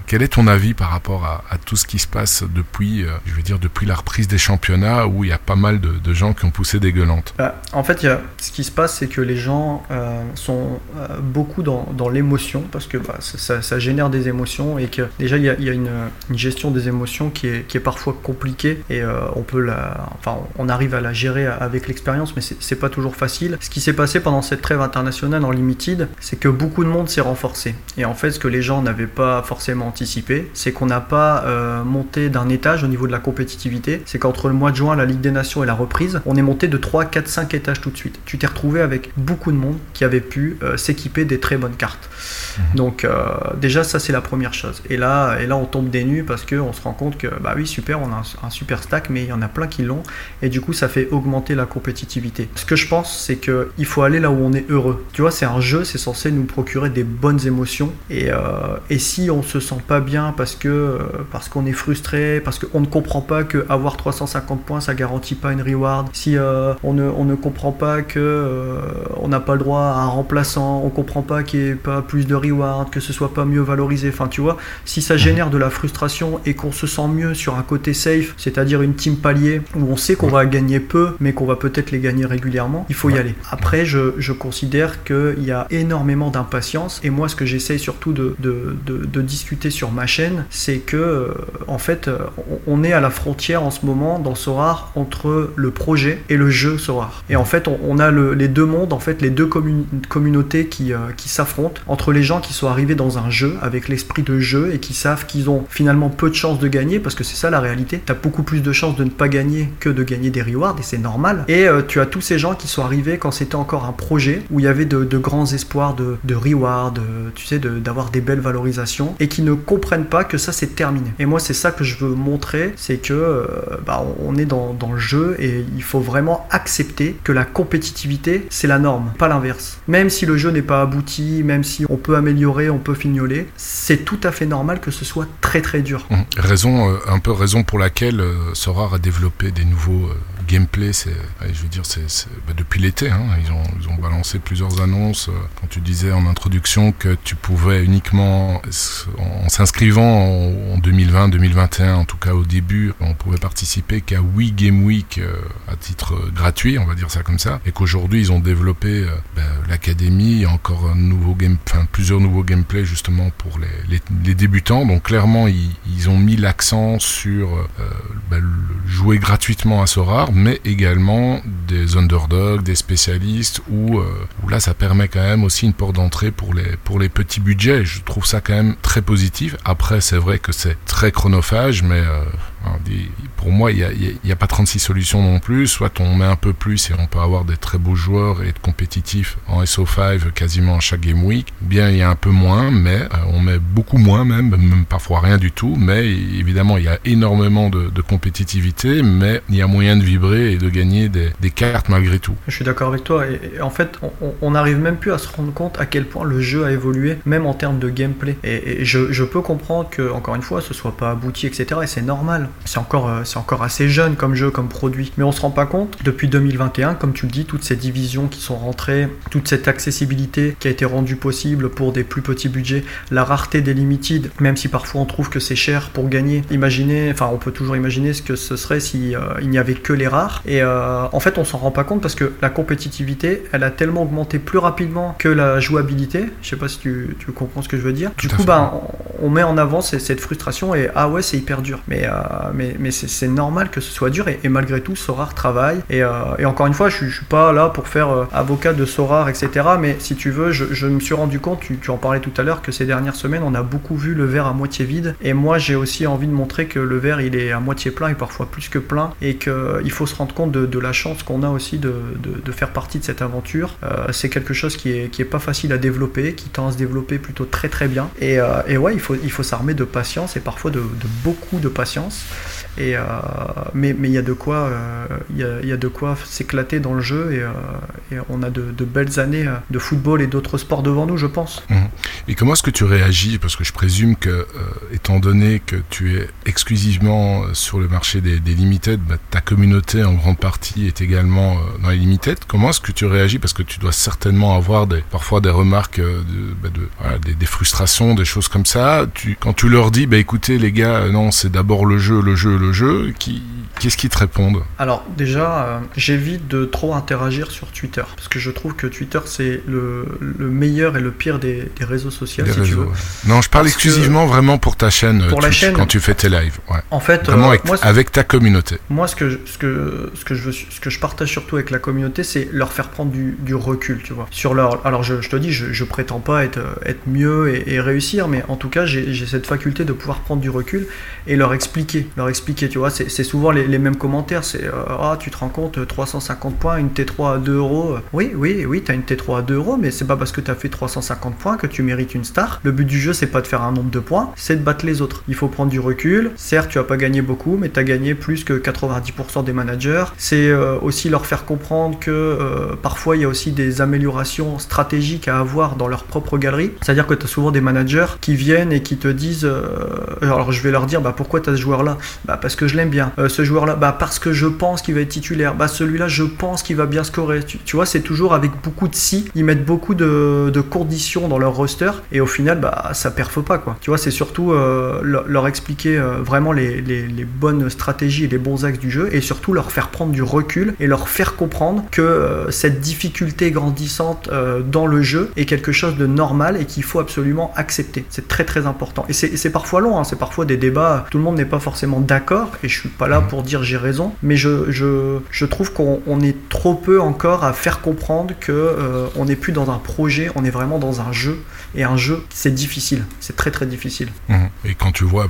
Quel est ton avis par rapport à, tout ce qui se passe depuis, je veux dire, depuis la reprise des championnats où il y a pas mal de, gens qui ont poussé des gueulantes? Bah, En fait, y a, ce qui se passe, c'est que les gens gens sont beaucoup dans, l'émotion parce que bah, ça, génère des émotions et que déjà il y a, une, gestion des émotions qui est, parfois compliquée et on peut la, enfin on arrive à la gérer avec l'expérience mais c'est pas toujours facile. Ce qui s'est passé pendant cette trêve internationale en limited, c'est que beaucoup de monde s'est renforcé et en fait ce que les gens n'avaient pas forcément anticipé, c'est qu'on n'a pas monté d'un étage au niveau de la compétitivité, c'est qu'entre le mois de juin, la Ligue des Nations et la reprise, on est monté de 3, 4, 5 étages tout de suite. Tu t'es retrouvé avec beaucoup de monde qui avait pu euh, s'équiper des très bonnes cartes. Mhm. Donc euh, déjà ça c'est la première chose. Et là, et là on tombe des nues parce qu'on se rend compte que bah oui super, on a un, super stack, mais il y en a plein qui l'ont. Et du coup ça fait augmenter la compétitivité. Ce que je pense c'est qu'il faut aller là où on est heureux. Tu vois, c'est un jeu, c'est censé nous procurer des bonnes émotions. Et, euh, et si on se sent pas bien parce que parce qu'on est frustré, parce qu'on ne comprend pas que avoir 350 points ça garantit pas une reward, si on, ne, on, ne, comprend pas que on n'a pas le droit à un remplaçant, on comprend pas qu'il n'y ait pas plus de reward, que ce soit pas mieux valorisé, enfin tu vois, si ça génère de la frustration et qu'on se sent mieux sur un côté safe, c'est-à-dire une team palier où on sait qu'on va gagner peu mais qu'on va peut-être les gagner régulièrement, il faut y aller. Après je, je considère qu'il y a énormément d'impatience et moi ce que j'essaye surtout de, de, de, discuter sur ma chaîne, c'est que euh, en fait on est à la frontière en ce moment dans Sorar entre le projet et le jeu Sorar. Et en fait, on, a les deux mondes, en fait, les deux communautés qui, euh, qui s'affrontent entre les gens qui sont arrivés dans un jeu avec l'esprit de jeu et qui savent qu'ils ont finalement peu de chances de gagner parce que c'est ça la réalité. Tu as beaucoup plus de chances de ne pas gagner que de gagner des rewards et c'est normal. Et euh, tu as tous ces gens qui sont arrivés quand c'était encore un projet où il y avait de, grands espoirs de, rewards, tu sais, d'avoir des belles valorisations et qui ne comprennent pas que ça c'est terminé. Et moi, c'est ça que je veux montrer, c'est que euh, bah, on est dans, le jeu et il faut vraiment accepter que la compétitivité, c'est la norme, pas Même si le jeu n'est pas abouti, même si on peut améliorer, on peut fignoler, c'est tout à fait normal que ce soit très très dur. Mmh. Raison, euh, un peu raison pour laquelle euh, Sora a développé des nouveaux gameplay, c'est, je veux dire, c'est, bah, depuis l'été, hein, ils, ont, ils, ont, balancé plusieurs annonces. Quand tu disais en introduction que tu pouvais uniquement, en, s'inscrivant en, 2020, 2021, en tout cas au début, on pouvait participer qu'à Wii Game Week euh, à titre gratuit, on va dire ça comme ça, et qu'aujourd'hui ils ont développé euh, bah, l'académie, encore un nouveau game, enfin plusieurs nouveaux gameplays justement pour les, les, les débutants. Donc clairement, ils, ils ont mis l'accent sur euh, bah, jouer gratuitement à Sora, mais également des underdogs, des spécialistes, où, euh, où là ça permet quand même aussi une porte d'entrée pour les, pour les petits budgets. Je trouve ça quand même très positif. Après, c'est vrai que c'est très chronophage, mais pour moi, il n'y a, a, pas 36 solutions non plus. Soit on met un peu plus et on peut avoir des très beaux joueurs et être compétitif en SO5 quasiment chaque game week. Bien, il y a un peu moins, mais euh, on met beaucoup moins même, même parfois rien du tout. Mais évidemment, il y a énormément de, compétitivité, mais il y a moyen de vibrer et de gagner des, cartes malgré tout. Je suis d'accord avec toi. Et, en fait, on n'arrive même plus à se rendre compte à quel point le jeu a évolué, même en termes de gameplay. Et, et je, je, peux comprendre que, encore une fois, ce soit pas abouti, etc. Et c'est normal c'est encore, euh, c'est encore assez jeune comme jeu, comme produit. Mais on se rend pas compte, depuis 2021, comme tu le dis, toutes ces divisions qui sont rentrées, toute cette accessibilité qui a été rendue possible pour des plus petits budgets, la rareté des limited, même si parfois on trouve que c'est cher pour gagner. Imaginez, enfin on peut toujours imaginer ce que ce serait si euh, il n'y avait que les rares. Et euh, en fait on s'en rend pas compte parce que la compétitivité, elle a tellement augmenté plus rapidement que la jouabilité. Je sais pas si tu, tu comprends ce que je veux dire. du coup, ben, on, met en avant cette frustration et ah ouais c'est hyper dur. Mais mais, mais c'est normal que ce soit dur et, malgré tout, Sorar travaille. Et, euh, et, encore une fois, je, je suis pas là pour faire euh, avocat de Sorar, etc. Mais si tu veux, je, je me suis rendu compte, tu, tu en parlais tout à l'heure, que ces dernières semaines, on a beaucoup vu le verre à moitié vide. Et moi, j'ai aussi envie de montrer que le verre, il est à moitié plein et parfois plus que plein. Et qu'il faut se rendre compte de, de la chance qu'on a aussi de, de, de, faire partie de cette aventure. Euh, c'est quelque chose qui est, qui est pas facile à développer, qui tend à se développer plutôt très très bien. Et, et ouais, il faut, il faut s'armer de patience et parfois de beaucoup de patience. Euh, mais il y a de quoi, il euh, y, y, de quoi s'éclater dans le jeu et, euh, on a de, belles années de football et d'autres sports devant nous, je pense. Mmh. Et comment est-ce que tu réagis Parce que je présume que, étant donné que tu es exclusivement sur le marché des, limited, bah, ta communauté en grande partie est également dans les limited. Comment est-ce que tu réagis Parce que tu dois certainement avoir parfois des remarques, bah, des, frustrations, des choses comme ça. quand tu leur dis, bah écoutez les gars, non, c'est d'abord le jeu, le jeu, le jeu, qui, qu'est-ce qu'ils te répondent Alors déjà, euh, j'évite de trop interagir sur Twitter, parce que je trouve que Twitter c'est le, le meilleur et le pire des, des réseaux sociaux, Des si tu réseaux, veux. ouais. Non, je parle Parce exclusivement vraiment pour ta chaîne, Pour euh, la chaîne. quand tu fais tes lives. Ouais. En fait, Vraiment euh, avec, moi, avec ta communauté. Moi, ce que, je, ce, que, ce, que je veux, ce que je partage surtout avec la communauté, c'est leur faire prendre du, du recul, tu vois. Sur leur, alors, je, je te dis, je, je prétends pas être, être mieux et, et réussir, mais en tout cas, j'ai cette faculté de pouvoir prendre du recul et leur expliquer. Leur expliquer, tu vois. C'est souvent les, mêmes commentaires. C'est euh, Ah, tu te rends compte, 350 points, une T3 à 2 euros. Oui, oui, oui, t'as une T3 à 2 euros, mais c'est pas parce que t'as fait 350 points que tu mérites une star. Le but du jeu, c'est pas de faire un nombre de points, c'est de battre les autres. Il faut prendre du recul. Certes, tu as pas gagné beaucoup, mais tu as gagné plus que 90% des managers. C'est euh, aussi leur faire comprendre que euh, parfois il y a aussi des améliorations stratégiques à avoir dans leur propre galerie. C'est-à-dire que tu as souvent des managers qui viennent et qui te disent euh, alors je vais leur dire bah pourquoi tu as ce joueur là Bah parce que je l'aime bien. Euh, ce joueur là bah parce que je pense qu'il va être titulaire. Bah celui-là je pense qu'il va bien scorer. Tu, vois, c'est toujours avec beaucoup de si, ils mettent beaucoup de, conditions dans leur roster et au final bah ça perfe pas quoi. Tu vois, c'est surtout euh, leur, expliquer euh, vraiment les, bonnes stratégies et les bons axes du jeu et surtout leur faire prendre du recul et leur faire comprendre que cette difficulté grandissante dans le jeu est quelque chose de normal et qu'il faut absolument accepter. C'est très très important. Et c'est et c'est parfois long, hein, c'est parfois des débats, tout le monde n'est pas forcément d'accord et je suis pas là pour dire j'ai raison, mais je, je, je trouve qu'on on est trop peu encore à faire comprendre que euh, on n'est plus dans un projet, on est vraiment dans un jeu et un jeu c'est difficile, c'est très très difficile. Mhm. Et quand tu vois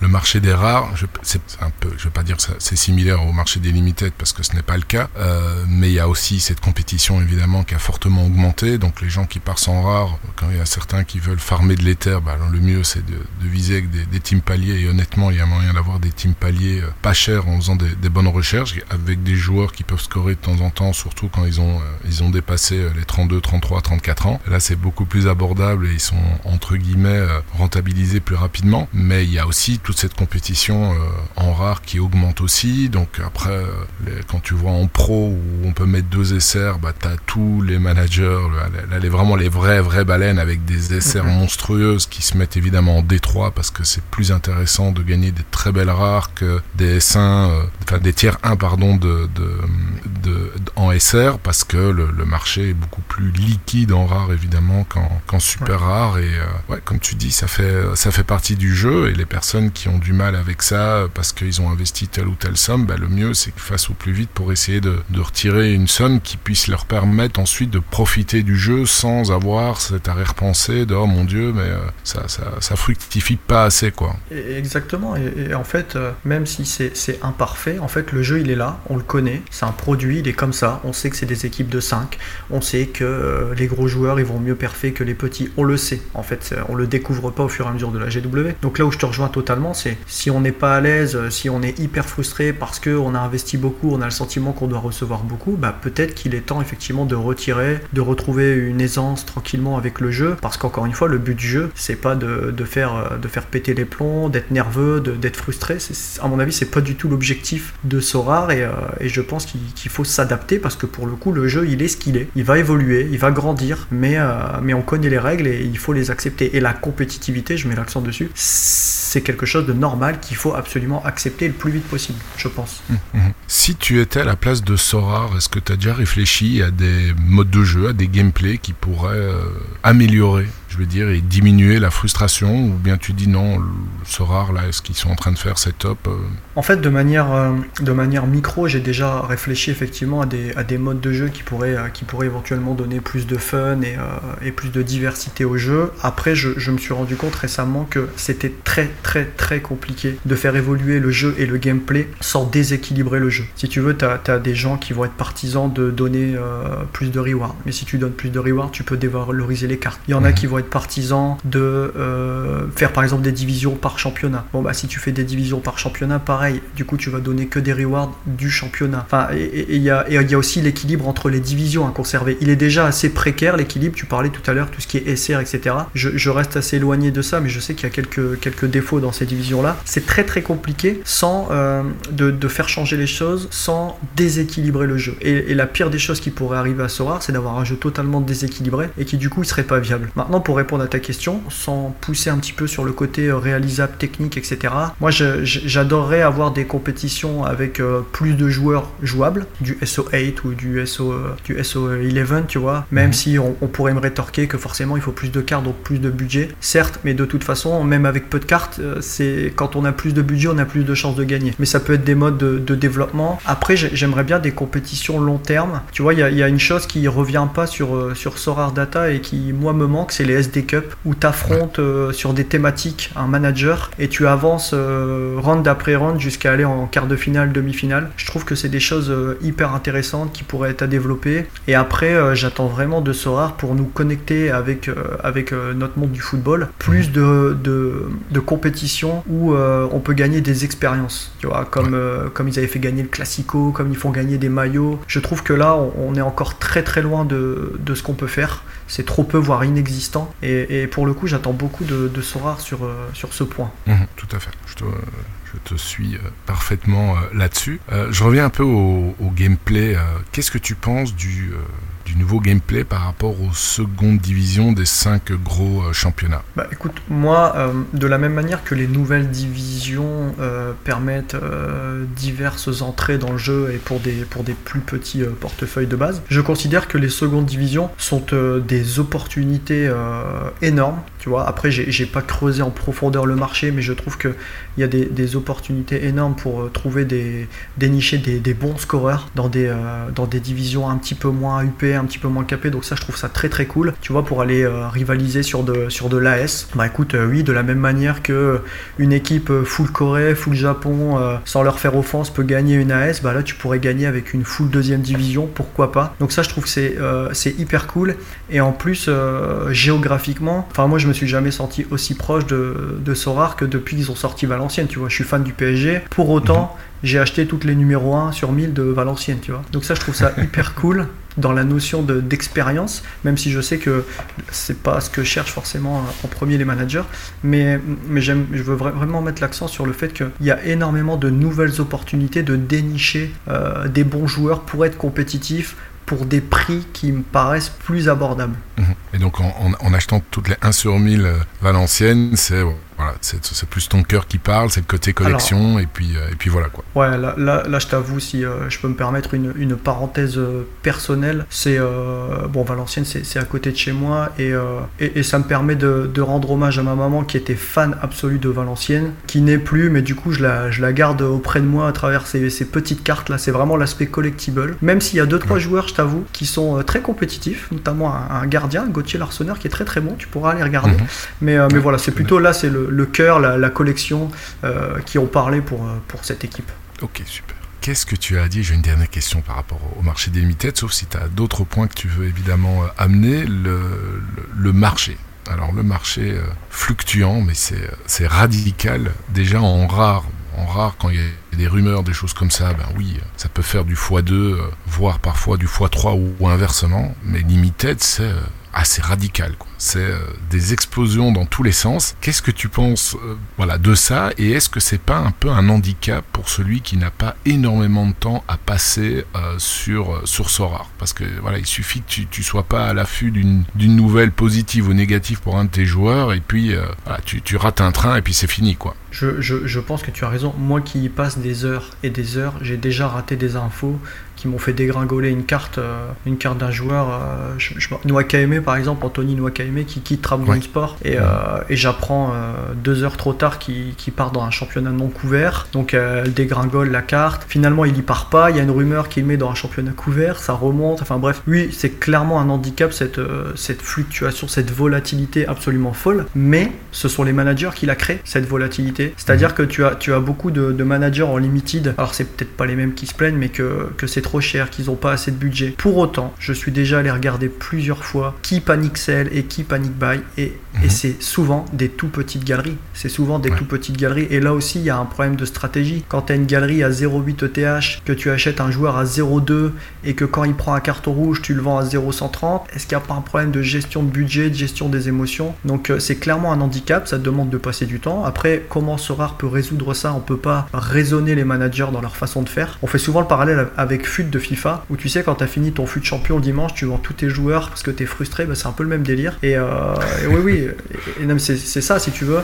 le, marché des rares, je- c'est un peu, vais pas dire que c'est similaire au marché des limited parce que ce n'est pas le cas, euh, mais il y a aussi cette compétition évidemment qui a fortement augmenté. Donc les gens qui partent en rare, quand il y a certains qui veulent farmer de l'éther, bah, le mieux c'est de, viser avec des, teams paliers. Et honnêtement, il y a moyen d'avoir des teams paliers euh, pas chers en faisant des, des bonnes recherches avec des joueurs qui peuvent scorer de temps en temps, surtout quand ils ont euh, ils ont dépassé les 32, 33, 34 ans. Là, c'est beaucoup plus abordable et ils sont entre guillemets euh, rentabilisés plus rapidement. Mais il y a aussi toute cette compétition euh, en rare qui augmente aussi. Donc après, euh, quand tu vois en pro où on peut mettre deux SR, bah t'as tous les managers, là, les vraiment les vraies vraies baleines avec des SR Mhm. monstrueuses qui se mettent évidemment en D3 parce que c'est plus intéressant de gagner des très belles rares que des S1, euh, enfin des tiers 1 pardon de, de, de- en SR parce que le, le marché est beaucoup plus liquide en rare évidemment qu'en qu'en super rare et euh, ouais comme tu dis ça fait ça fait partie du jeu et les personnes qui ont du mal avec ça parce qu'ils ont investi telle ou telle somme bah, le mieux c'est qu'ils fassent au plus vite pour essayer de, de retirer une somme qui puisse leur permettre ensuite de profiter du jeu sans avoir cet arrière-pensée de oh mon dieu mais euh, ça, ça ça fructifie pas assez quoi. Exactement, et, et en fait, euh, même si c'est c'est imparfait, en fait, le jeu il est là, on le connaît, c'est un produit, il est comme ça, on sait que c'est des équipes de 5, on sait que euh, les gros joueurs ils vont mieux perfer que les petits, on le sait, en fait, on le découvre pas au fur et à mesure de la GW. Donc là où je te rejoins totalement, c'est si on n'est pas à l'aise, euh, si on est hyper frustré parce qu'on a investi beaucoup, on a le sentiment qu'on doit recevoir beaucoup, bah peut-être qu'il est temps effectivement de retirer, de retrouver une aisance tranquillement avec le jeu, parce qu'encore une fois, le but du jeu, c'est pas de, faire, euh, de faire péter les plombs, d'être nerveux, d'être frustré. À mon avis, c'est pas du tout l'objectif de Sorar et, euh, je pense qu'il faut s'adapter parce que pour le coup, le jeu, il est ce qu'il est. Il va évoluer, il va grandir, mais, mais on connaît les règles et il faut les accepter. Et la compétitivité, je mets l'accent dessus, c'est quelque chose de normal qu'il faut absolument accepter le plus vite possible, je pense. Mhm. Si tu étais à la place de Sorar, est-ce que tu as déjà réfléchi à des modes de jeu, à des gameplays qui pourraient euh, améliorer, je veux dire, et diminuer la frustration Ou bien tu dis non, le Sorar, là, ce qu'ils sont en train de faire, c'est top euh, En fait, de manière, euh, de manière micro, j'ai déjà réfléchi effectivement à des, à des modes de jeu qui pourraient, euh, qui pourraient éventuellement donner plus de fun et, et plus de diversité au jeu. Après, je, je me suis rendu compte récemment que c'était très très très compliqué de faire évoluer le jeu et le gameplay sans déséquilibrer le jeu. Si tu veux, tu as, des gens qui vont être partisans de donner euh, plus de rewards. Mais si tu donnes plus de rewards, tu peux dévaloriser les cartes. Il y en a Mhm. qui vont être partisans de euh, faire par exemple des divisions par championnat. Bon bah si tu fais des divisions par championnat, pareil, du coup tu vas donner que des rewards du championnat. Enfin, et il y, a, et y a aussi l'équilibre entre les divisions à conserver. Il est déjà assez précaire l'équilibre, tu parlais tout à l'heure, tout ce qui est SR, etc. Je, reste assez éloigné de ça, mais je sais qu'il y a quelques, quelques défauts dans ces divisions-là. C'est très très compliqué sans euh, de, de faire changer les choses, sans déséquilibrer le jeu. Et, et la pire des choses qui pourrait arriver à Sora, c'est d'avoir un jeu totalement déséquilibré et qui du coup il serait pas viable. Maintenant, pour pour répondre à ta question, sans pousser un petit peu sur le côté euh, réalisable, technique, etc., moi j'adorerais avoir des compétitions avec euh, plus de joueurs jouables, du SO8 ou du, SO, euh, du SO11, tu vois, même mhm. si on, pourrait me rétorquer que forcément il faut plus de cartes, donc plus de budget, certes, mais de toute façon, même avec peu de cartes, c'est quand on a plus de budget, on a plus de chances de gagner. Mais ça peut être des modes de, développement. Après, j'aimerais bien des compétitions long terme. Tu vois, il y, y, a une chose qui revient pas sur, sur Sorar Data et qui, moi, me manque, c'est les SD Cup, où tu affrontes euh, sur des thématiques un manager et tu avances euh, round après round jusqu'à aller en quart de finale, demi-finale. Je trouve que c'est des choses euh, hyper intéressantes qui pourraient être à développer. Et après, j'attends vraiment de Sorar pour nous connecter avec, avec notre monde du football, plus de, de, de compétitions où on peut gagner des expériences, tu vois, comme, comme ils avaient fait gagner le Classico, comme ils font gagner des maillots. Je trouve que là, on, est encore très très loin de, de ce qu'on peut faire. C'est trop peu, voire inexistant. Et, pour le coup, j'attends beaucoup de, de sur, euh, sur ce point. Mhm, tout à fait. Je te, je te suis euh, parfaitement euh, là-dessus. je reviens un peu au gameplay. Qu'est-ce que tu penses du nouveau gameplay par rapport aux secondes divisions des cinq gros euh, championnats Bah écoute, moi, euh, de la même manière que les nouvelles divisions euh, permettent diverses entrées dans le jeu et pour des, pour des plus petits portefeuilles de base, je considère que les secondes divisions sont des opportunités énormes. Tu vois, après, j'ai pas creusé en profondeur le marché, mais je trouve qu'il y a des, des, opportunités énormes pour trouver des, dénicher des, bons scoreurs dans des, dans des divisions un petit peu moins UP petit peu moins capé, donc ça je trouve ça très très cool. Tu vois, pour aller euh, rivaliser sur de, sur de l'AS, bah écoute, euh, oui, de la même manière que une équipe euh, full Corée, full Japon, sans leur faire offense, peut gagner une AS, bah là tu pourrais gagner avec une full deuxième division, pourquoi pas. Donc ça je trouve que c'est c'est hyper cool. Et en plus, géographiquement, enfin moi je me suis jamais senti aussi proche de, de Sorar que depuis qu'ils ont sorti Valenciennes, tu vois. Je suis fan du PSG. Pour autant, mhm j'ai acheté toutes les numéros 1 sur 1000 de Valenciennes, tu vois. Donc ça, je trouve ça hyper cool dans la notion d'expérience, même si je sais que c'est pas ce que cherchent forcément en premier les managers, mais, mais je veux vraiment mettre l'accent sur le fait qu'il y a énormément de nouvelles opportunités de dénicher euh, des bons joueurs pour être compétitifs, pour des prix qui me paraissent plus abordables. Mhm. Et donc en, en, achetant toutes les 1 sur 1000 euh, Valenciennes, c'est voilà, c'est plus ton cœur qui parle, c'est le côté collection, et, puis, euh, et puis voilà quoi. Ouais, là, là, là je t'avoue, si euh, je peux me permettre une, une parenthèse euh, personnelle, c'est. bon, Valenciennes, c'est à côté de chez moi, et, et, ça me permet de, de, rendre hommage à ma maman qui était fan absolue de Valenciennes, qui n'est plus, mais du coup, je la, je la garde auprès de moi à travers ces, ces petites cartes là. C'est vraiment l'aspect collectible. Même s'il y a 2-3 joueurs, je t'avoue, qui sont très compétitifs, notamment un, gardien, Gauthier Larsonneur, qui est très très bon, tu pourras aller regarder. Mhm. Mais, mais voilà, c'est plutôt là, c'est le le, cœur, la, collection euh, qui ont parlé pour, euh, pour cette équipe. Ok, super. Qu'est-ce que tu as dit? J'ai une dernière question par rapport au marché des limited, sauf si tu as d'autres points que tu veux évidemment euh, amener. Le, marché. Alors le marché fluctuant, mais c'est radical. Déjà en rare, en rare, quand il y a des rumeurs, des choses comme ça, ben oui, ça peut faire du x2, voire parfois du x3 ou, inversement. Mais limited, c'est assez radical. C'est euh, des explosions dans tous les sens. Qu'est-ce que tu penses euh, voilà, de ça Et est-ce que c'est pas un peu un handicap pour celui qui n'a pas énormément de temps à passer euh, sur, sur Sora Parce que voilà, il suffit que tu, tu sois pas à l'affût d'une nouvelle positive ou négative pour un de tes joueurs et puis voilà, tu, tu, rates un train et puis c'est fini. quoi. Je, je pense que tu as raison. Moi qui y passe des heures et des heures, j'ai déjà raté des infos qui m'ont fait dégringoler une carte, euh, une carte d'un joueur. Euh, je, je, par exemple, Anthony Nwakaeme qui quitte Trabzonspor Sport et, euh, et j'apprends deux heures trop tard qu'il part dans un championnat non couvert. Donc elle dégringole la carte. Finalement, il y part pas. Il y a une rumeur qu'il met dans un championnat couvert. Ça remonte. Enfin bref, oui, c'est clairement un handicap cette, cette fluctuation, cette volatilité absolument folle. Mais ce sont les managers qui la créent cette volatilité. C'est-à-dire mhm. que tu as, tu as beaucoup de, de managers en limited. Alors c'est peut-être pas les mêmes qui se plaignent, mais que, que c'est trop cher, qu'ils n'ont pas assez de budget. Pour autant, je suis déjà allé regarder plusieurs fois qui panique sell et qui panique buy et, et mhm. c'est souvent des tout petites galeries. C'est souvent des tout petites galeries et là aussi il y a un problème de stratégie. Quand tu as une galerie à 0,8 ETH, que tu achètes un joueur à 0,2 et que quand il prend un carton rouge, tu le vends à 0,130, est-ce qu'il n'y a pas un problème de gestion de budget, de gestion des émotions? Donc euh, c'est clairement un handicap, ça demande de passer du temps. Après, comment Sorar peut résoudre ça? On peut pas raisonner les managers dans leur façon de faire. On fait souvent le parallèle avec de FIFA, où tu sais, quand tu as fini ton fut champion le dimanche, tu vends tous tes joueurs parce que tu es frustré, bah, c'est un peu le même délire. Et, oui, oui, et, c'est ça si tu veux.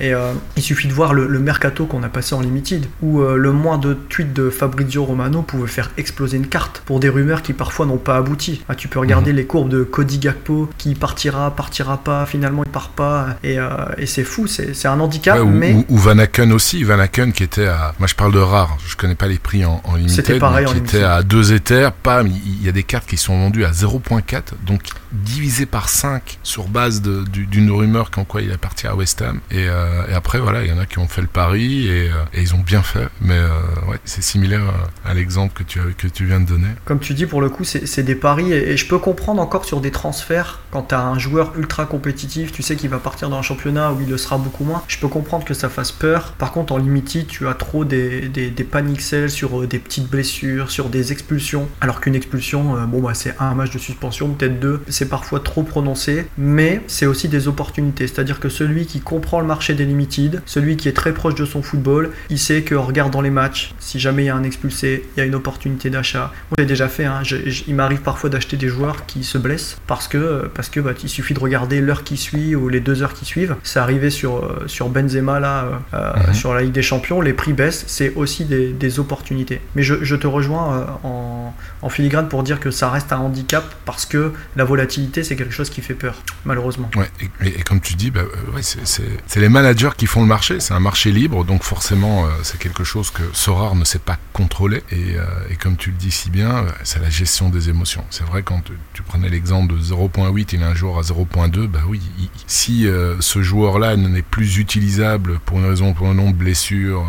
Et il suffit de voir le, mercato qu'on a passé en limited, où le moins de tweets de Fabrizio Romano pouvait faire exploser une carte pour des rumeurs qui parfois n'ont pas abouti. Ah, tu peux regarder mhm. les courbes de Cody Gakpo qui partira, partira pas, finalement il part pas, et, et c'est fou, c'est un handicap. ou, mais... ou, Van Aken aussi, Van Aken qui était à. Moi je parle de rare, je connais pas les prix en, en C'était pareil qui était à 2 éthers, pas, il y a des cartes qui sont vendues à 0.4, donc divisé par 5 sur base d'une rumeur qu'en quoi il est parti à West Ham. Et, euh, et après, voilà, il y en a qui ont fait le pari et, euh, ils ont bien fait. Mais euh, ouais, c'est similaire à l'exemple que tu, que tu viens de donner. Comme tu dis, pour le coup, c'est des paris. Et, je peux comprendre encore sur des transferts, quand tu as un joueur ultra compétitif, tu sais qu'il va partir dans un championnat où il le sera beaucoup moins. Je peux comprendre que ça fasse peur. Par contre, en limited, tu as trop des, des, des sur des petites blessures, sur des expulsions. Alors qu'une expulsion, bon, bah, c'est un match de suspension, peut-être deux. C'est parfois trop prononcé, mais c'est aussi des opportunités. C'est-à-dire que celui qui comprend le marché des limited, celui qui est très proche de son football, il sait qu'en regardant les matchs, si jamais il y a un expulsé, il y a une opportunité d'achat. Moi j'ai déjà fait, hein, il m'arrive parfois d'acheter des joueurs qui se blessent parce que, parce que bah, il suffit de regarder l'heure qui suit ou les deux heures qui suivent. C'est arrivé sur, euh, sur Benzema là, euh, euh, mhm. sur la Ligue des Champions, les prix baissent, c'est aussi des, opportunités. Mais je, te rejoins en, filigrane pour dire que ça reste un handicap parce que la volatilité c'est quelque chose qui fait peur, malheureusement. Ouais, et, comme tu dis, bah, euh, c'est les managers qui font le marché. C'est un marché libre, donc forcément, euh, c'est quelque chose que Sorar ne sait pas contrôler. Et, euh, et comme tu le dis si bien, c'est la gestion des émotions. C'est vrai, quand tu, prenais l'exemple de 0.8, il est un joueur à 0.2, bah oui, si ce joueur-là n'est plus utilisable pour une raison, pour un nombre de blessures,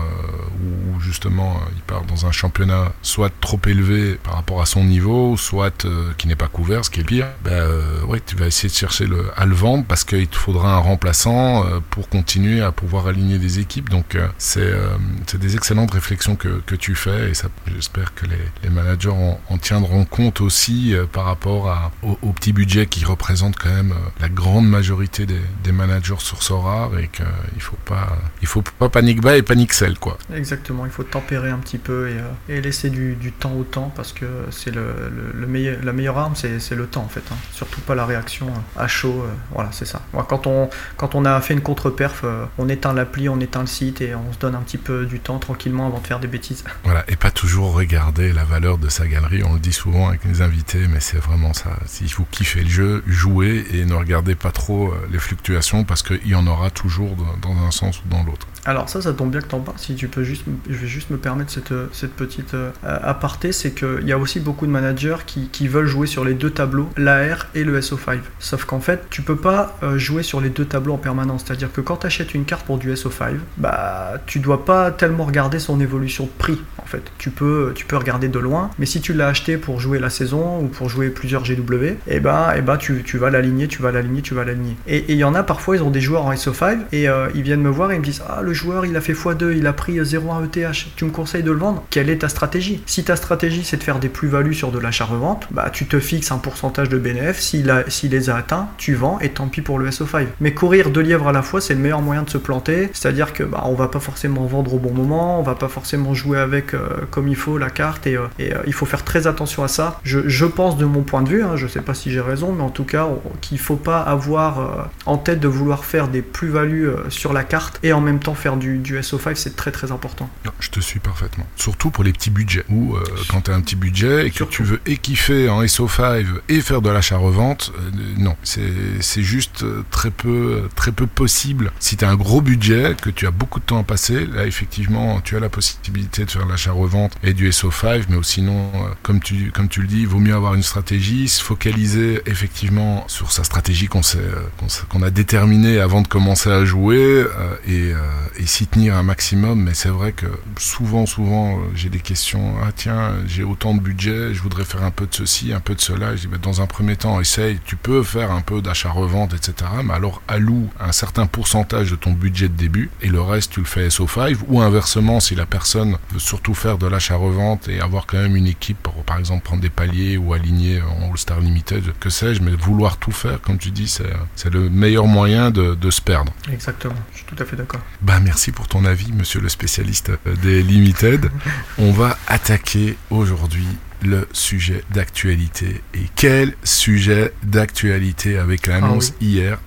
ou justement il part dans un championnat soit trop élevé par rapport à son niveau, soit qui n'est pas couvert, ce qui est pire, bah, euh, tu vas essayer de chercher le, à le vendre parce qu'il te faudra un remplaçant euh, pour continuer à pouvoir aligner des équipes. Donc euh, c'est des excellentes réflexions que, que tu fais et j'espère que les, les managers en, en, tiendront compte aussi par rapport à, au, au, petit budget qui représente quand même la grande majorité des, des managers sur Sorar et qu'il faut pas il faut pas panique bas et panique sel quoi. Exactement, il faut tempérer un petit peu et, et laisser du, du, temps au temps parce que c'est le, le, meilleur, la meilleure arme c'est le temps en fait. Hein surtout pas la réaction euh, à chaud. Euh, voilà, c'est ça. Quand on, quand on a fait une contre-perf, euh, on éteint l'appli, on éteint le site et on se donne un petit peu du temps tranquillement avant de faire des bêtises. Voilà, et pas toujours regarder la valeur de sa galerie. On le dit souvent avec les invités, mais c'est vraiment ça. Si vous kiffez le jeu, jouez et ne regardez pas trop les fluctuations parce qu'il y en aura toujours dans un sens ou dans l'autre. Alors ça, ça tombe bien que t'en parles. Si tu peux juste, je vais juste me permettre cette, cette petite aparté, c'est qu'il y a aussi beaucoup de managers qui, veulent jouer sur les deux tableaux, l'AR et le SO5. Sauf qu'en fait, tu peux pas euh, jouer sur les deux tableaux en permanence. C'est-à-dire que quand tu achètes une carte pour du SO5, bah tu dois pas tellement regarder son évolution de prix. En fait, tu peux, regarder de loin, mais si tu l'as acheté pour jouer la saison ou pour jouer plusieurs GW, et eh bah, et bah tu, tu vas l'aligner, tu vas l'aligner, tu vas l'aligner. Et il y en a parfois, ils ont des joueurs en SO5 et euh, ils viennent me voir et ils me disent Ah, le joueur il a fait x2, il a pris 0,1 ETH, tu me conseilles de le vendre? Quelle est ta stratégie? Si ta stratégie c'est de faire des plus-values sur de l'achat-revente, bah tu te fixes un pourcentage de bénéfice s'il les a atteints, tu vends et tant pis pour le SO5. Mais courir deux lièvres à la fois, c'est le meilleur moyen de se planter. C'est-à-dire que bah, on va pas forcément vendre au bon moment, on va pas forcément jouer avec euh, comme il faut la carte et, euh, euh, il faut faire très attention à ça. Je, pense de mon point de vue, hein, je sais pas si j'ai raison, mais en tout cas qu'il faut pas avoir en tête de vouloir faire des plus-values sur la carte et en même temps faire du, SO5, c'est très très important. je te suis parfaitement. Surtout pour les petits budgets. Quand tu as un petit budget et que tu veux équiper en SO5 et faire de l'achat revente, euh, non, c'est juste euh, très peu, très peu possible. Si tu as un gros budget, que tu as beaucoup de temps à passer, là effectivement, tu as la possibilité de faire l'achat-revente et du SO5, mais sinon, euh, comme tu, comme tu le dis, il vaut mieux avoir une stratégie, se focaliser effectivement sur sa stratégie qu'on qu'on a déterminée avant de commencer à jouer et, et s'y tenir un maximum. Mais c'est vrai que souvent, souvent, j'ai des questions. Ah tiens, j'ai autant de budget, je voudrais faire un peu de ceci, un peu de cela. Je dis, bah, dans un premier temps, essaye, tu peux faire un peu d'achat-revente, etc. Mais alors alloue un certain pourcentage de ton budget de début et le reste tu le fais SO5 ou inversement si la personne veut surtout faire de l'achat-revente et avoir quand même une équipe pour par exemple prendre des paliers ou aligner en All-Star Limited, que sais-je, mais vouloir tout faire, comme tu dis, c'est le meilleur moyen de, de, se perdre. Exactement, je suis tout à fait d'accord. Bah merci pour ton avis, monsieur le spécialiste des Limited. On va attaquer aujourd'hui le sujet d'actualité. Et quel sujet d'actualité avec l'annonce Ah hier.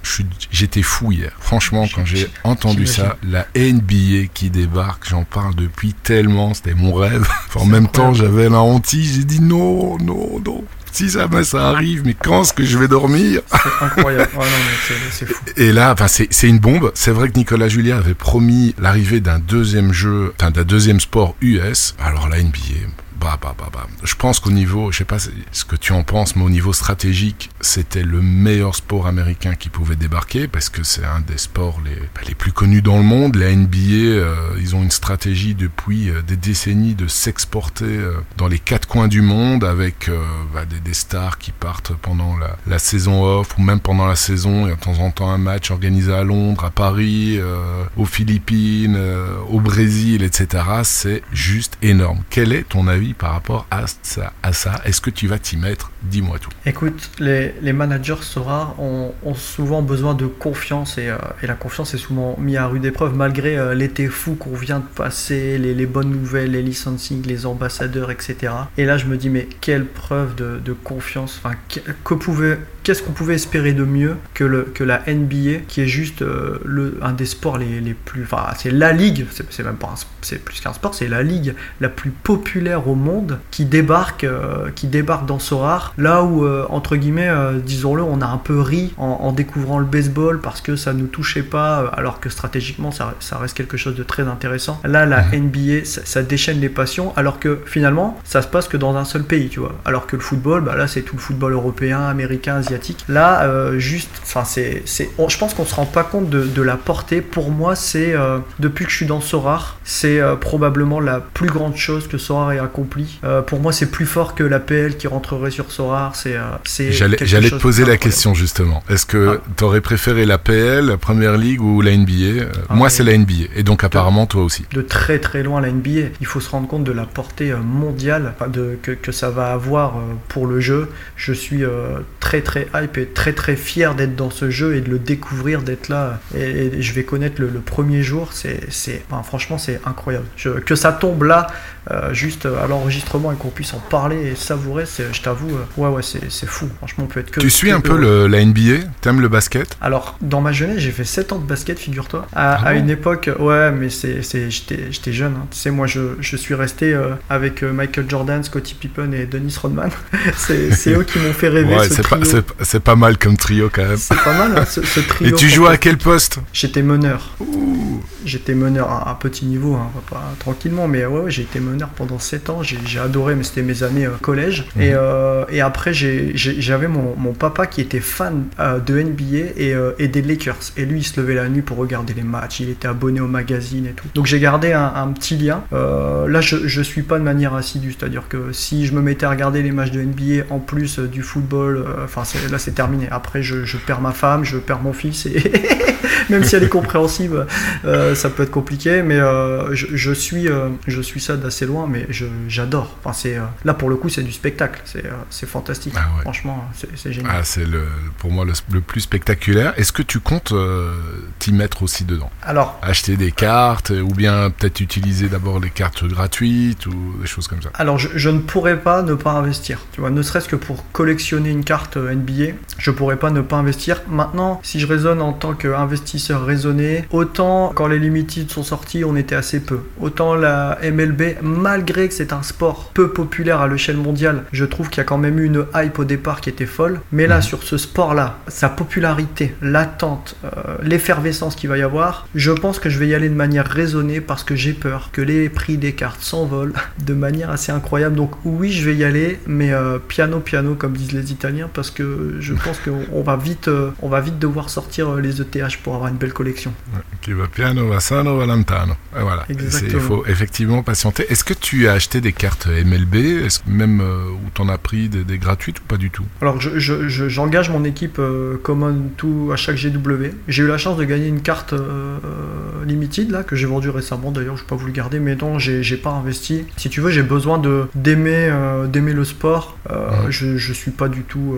J'étais fou hier. Franchement, quand j'ai entendu ça, la NBA qui débarque, j'en parle depuis tellement, c'était mon rêve. en même temps, j'avais la hantise, j'ai dit non, non, non. Si jamais ça arrive, mais quand est-ce que je vais dormir? C'est incroyable. Ouais, non, mais c'est- fou. et là, enfin, c'est une bombe. C'est vrai que Nicolas Julia avait promis l'arrivée d'un deuxième jeu, enfin d'un deuxième sport US. Alors la NBA, bah, bah, bah, bah. Je pense qu'au niveau, je sais pas ce que tu en penses, mais au niveau stratégique, c'était le meilleur sport américain qui pouvait débarquer parce que c'est un des sports les, bah, les plus connus dans le monde. La NBA, euh, ils ont une stratégie depuis euh, des décennies de s'exporter euh, dans les quatre coins du monde avec bah, des, des stars qui partent pendant la, la saison off ou même pendant la saison. Il y a de temps en temps un match organisé à Londres, à Paris, aux Philippines, au Brésil, etc. C'est juste énorme. Quel est ton avis par rapport à ça, à ça Est-ce que tu vas t'y mettre? Dis-moi tout. Écoute, les, managers Sora ont, souvent besoin de confiance et, euh, et la confiance est souvent mise à rude épreuve malgré euh, l'été fou qu'on vient de passer, les, bonnes nouvelles, les licensing, les ambassadeurs, etc. Et là, je me dis, mais quelle preuve de, confiance, enfin, qu'est-ce qu'on pouvait espérer de mieux que, le, que la NBA, qui est juste euh, un des sports les, les plus. Enfin, c'est la ligue, c'est, même pas c'est plus qu'un sport, c'est la ligue la plus populaire au monde qui débarque, euh, qui débarque dans Sorar, là où, euh, entre guillemets, euh, disons-le, on a un peu ri en, en découvrant le baseball parce que ça nous touchait pas, alors que stratégiquement, ça, ça reste quelque chose de très intéressant. Là, la NBA, ça, ça déchaîne les passions, alors que finalement, ça se passe que dans un seul pays, tu vois. Alors que le football, bah là, c'est tout le football européen, américain, asiatique. Là, juste, enfin, c'est, je pense qu'on se rend pas compte de, de la portée. Pour moi, c'est depuis que je suis dans Sorar, c'est probablement la plus grande chose que Sorar ait accompli. Euh, pour moi, c'est plus fort que l'APL qui rentrerait sur Sorar. C'est, euh, c'est J'allais te poser la question justement. Est-ce que Ah. tu aurais préféré la PL, la Première Ligue ou la NBA Euh, Ah Moi, c'est la NBA. Et donc, apparemment, toi aussi. de très très loin la NBA. Il faut se rendre compte de la portée mondiale de, que, que ça va avoir pour le jeu. Je suis très très hype et très très fier d'être dans ce jeu et de le découvrir, d'être là. Et, et je vais connaître le, le premier jour. C'est, c'est, franchement, c'est incroyable. Je- que ça tombe là, euh, juste à l'enregistrement et qu'on puisse en parler et savourer, c'est, je t'avoue, euh, ouais ouais, c'est, c'est fou. Franchement, on peut être que. Tu suis un peu le, la NBA T'aimes le basket? Alors, dans ma jeunesse, j'ai fait 7 ans de basket, figure-toi. À, Ah à une époque, ouais, mais c'est, c'est, j'étais, j'étais jeune. hein. Tu sais, moi, je, je suis resté euh, avec euh, Michael Jordan, Scottie Pippen et Dennis Rodman. c'est, c'est eux qui m'ont fait rêver Ouais, ce c'est pas, mal comme trio quand même. C'est pas mal, hein, ce, ce trio. Et tu jouais à quel poste? J'étais meneur. Ouh. J'étais meneur à petit niveau, hein, pas tranquillement, mais ouais, ouais, j'ai été meneur pendant 7 ans. J'ai, adoré, mais c'était mes années euh, collège. Mhm. Et, euh, et après, j'avais mon, mon papa qui était fan euh, de NBA et, euh, et des Lakers. Et lui, il se levait la nuit pour regarder les matchs. Il était abonné au magazine et tout. Donc j'ai gardé un, un petit lien. Euh, là, je, je suis pas de manière assidue, c'est-à-dire que si je me mettais à regarder les matchs de NBA en plus euh, du football, euh, enfin c'est- là c'est terminé. Après, je, je perds ma femme, je perds mon fils et même si elle est compréhensible, euh, ça peut être compliqué, mais euh, je, je suis, euh, je suis ça d'assez loin, mais j'adore. Enfin, c'est, euh, là, pour le coup, c'est du spectacle. C'est euh, fantastique. Ah ouais. Franchement, c'est génial. Ah, c'est le, pour moi le, le plus spectaculaire. Est-ce que tu comptes euh, t'y mettre aussi dedans? Alors, Acheter des cartes ou bien peut-être utiliser d'abord les cartes gratuites ou des choses comme ça? Alors je, je ne pourrais pas ne pas investir. Tu vois, ne serait-ce que pour collectionner une carte NBA, je pourrais pas ne pas investir. Maintenant, si je raisonne en tant qu'investisseur raisonné, autant quand les limited sont sortis, on était assez peu. Autant la MLB, malgré que c'est un sport peu populaire à l'échelle mondiale, je trouve qu'il y a quand même eu une hype au départ qui était folle. Mais là, Mhm. sur ce sport-là, sa popularité, l'attente, euh, l'effervescence qu'il va y avoir, je pense que je vais y aller de manière raisonnée parce que j'ai peur que les prix des cartes s'envolent de manière assez incroyable. Donc oui, je vais y aller, mais euh, piano piano comme disent les Italiens, parce que je pense qu'on on va vite, euh, on va vite devoir sortir les ETH pour avoir une belle collection. Qui va piano, va sano, va lontano. Et voilà. Il faut effectivement patienter. Est-ce que tu as acheté des cartes MLB Est-ce même euh, où t'en as pris des, des gratuites ou pas du tout? Alors je- je- je- j'engage mon équipe euh, Common tout à chaque GW. J'ai eu la chance de gagner une carte euh, Limited là que j'ai vendu récemment. D'ailleurs, je n'ai pas voulu garder, mais non, j'ai pas investi. Si tu veux, j'ai besoin de d'aimer d'aimer le sport. je, je suis pas du tout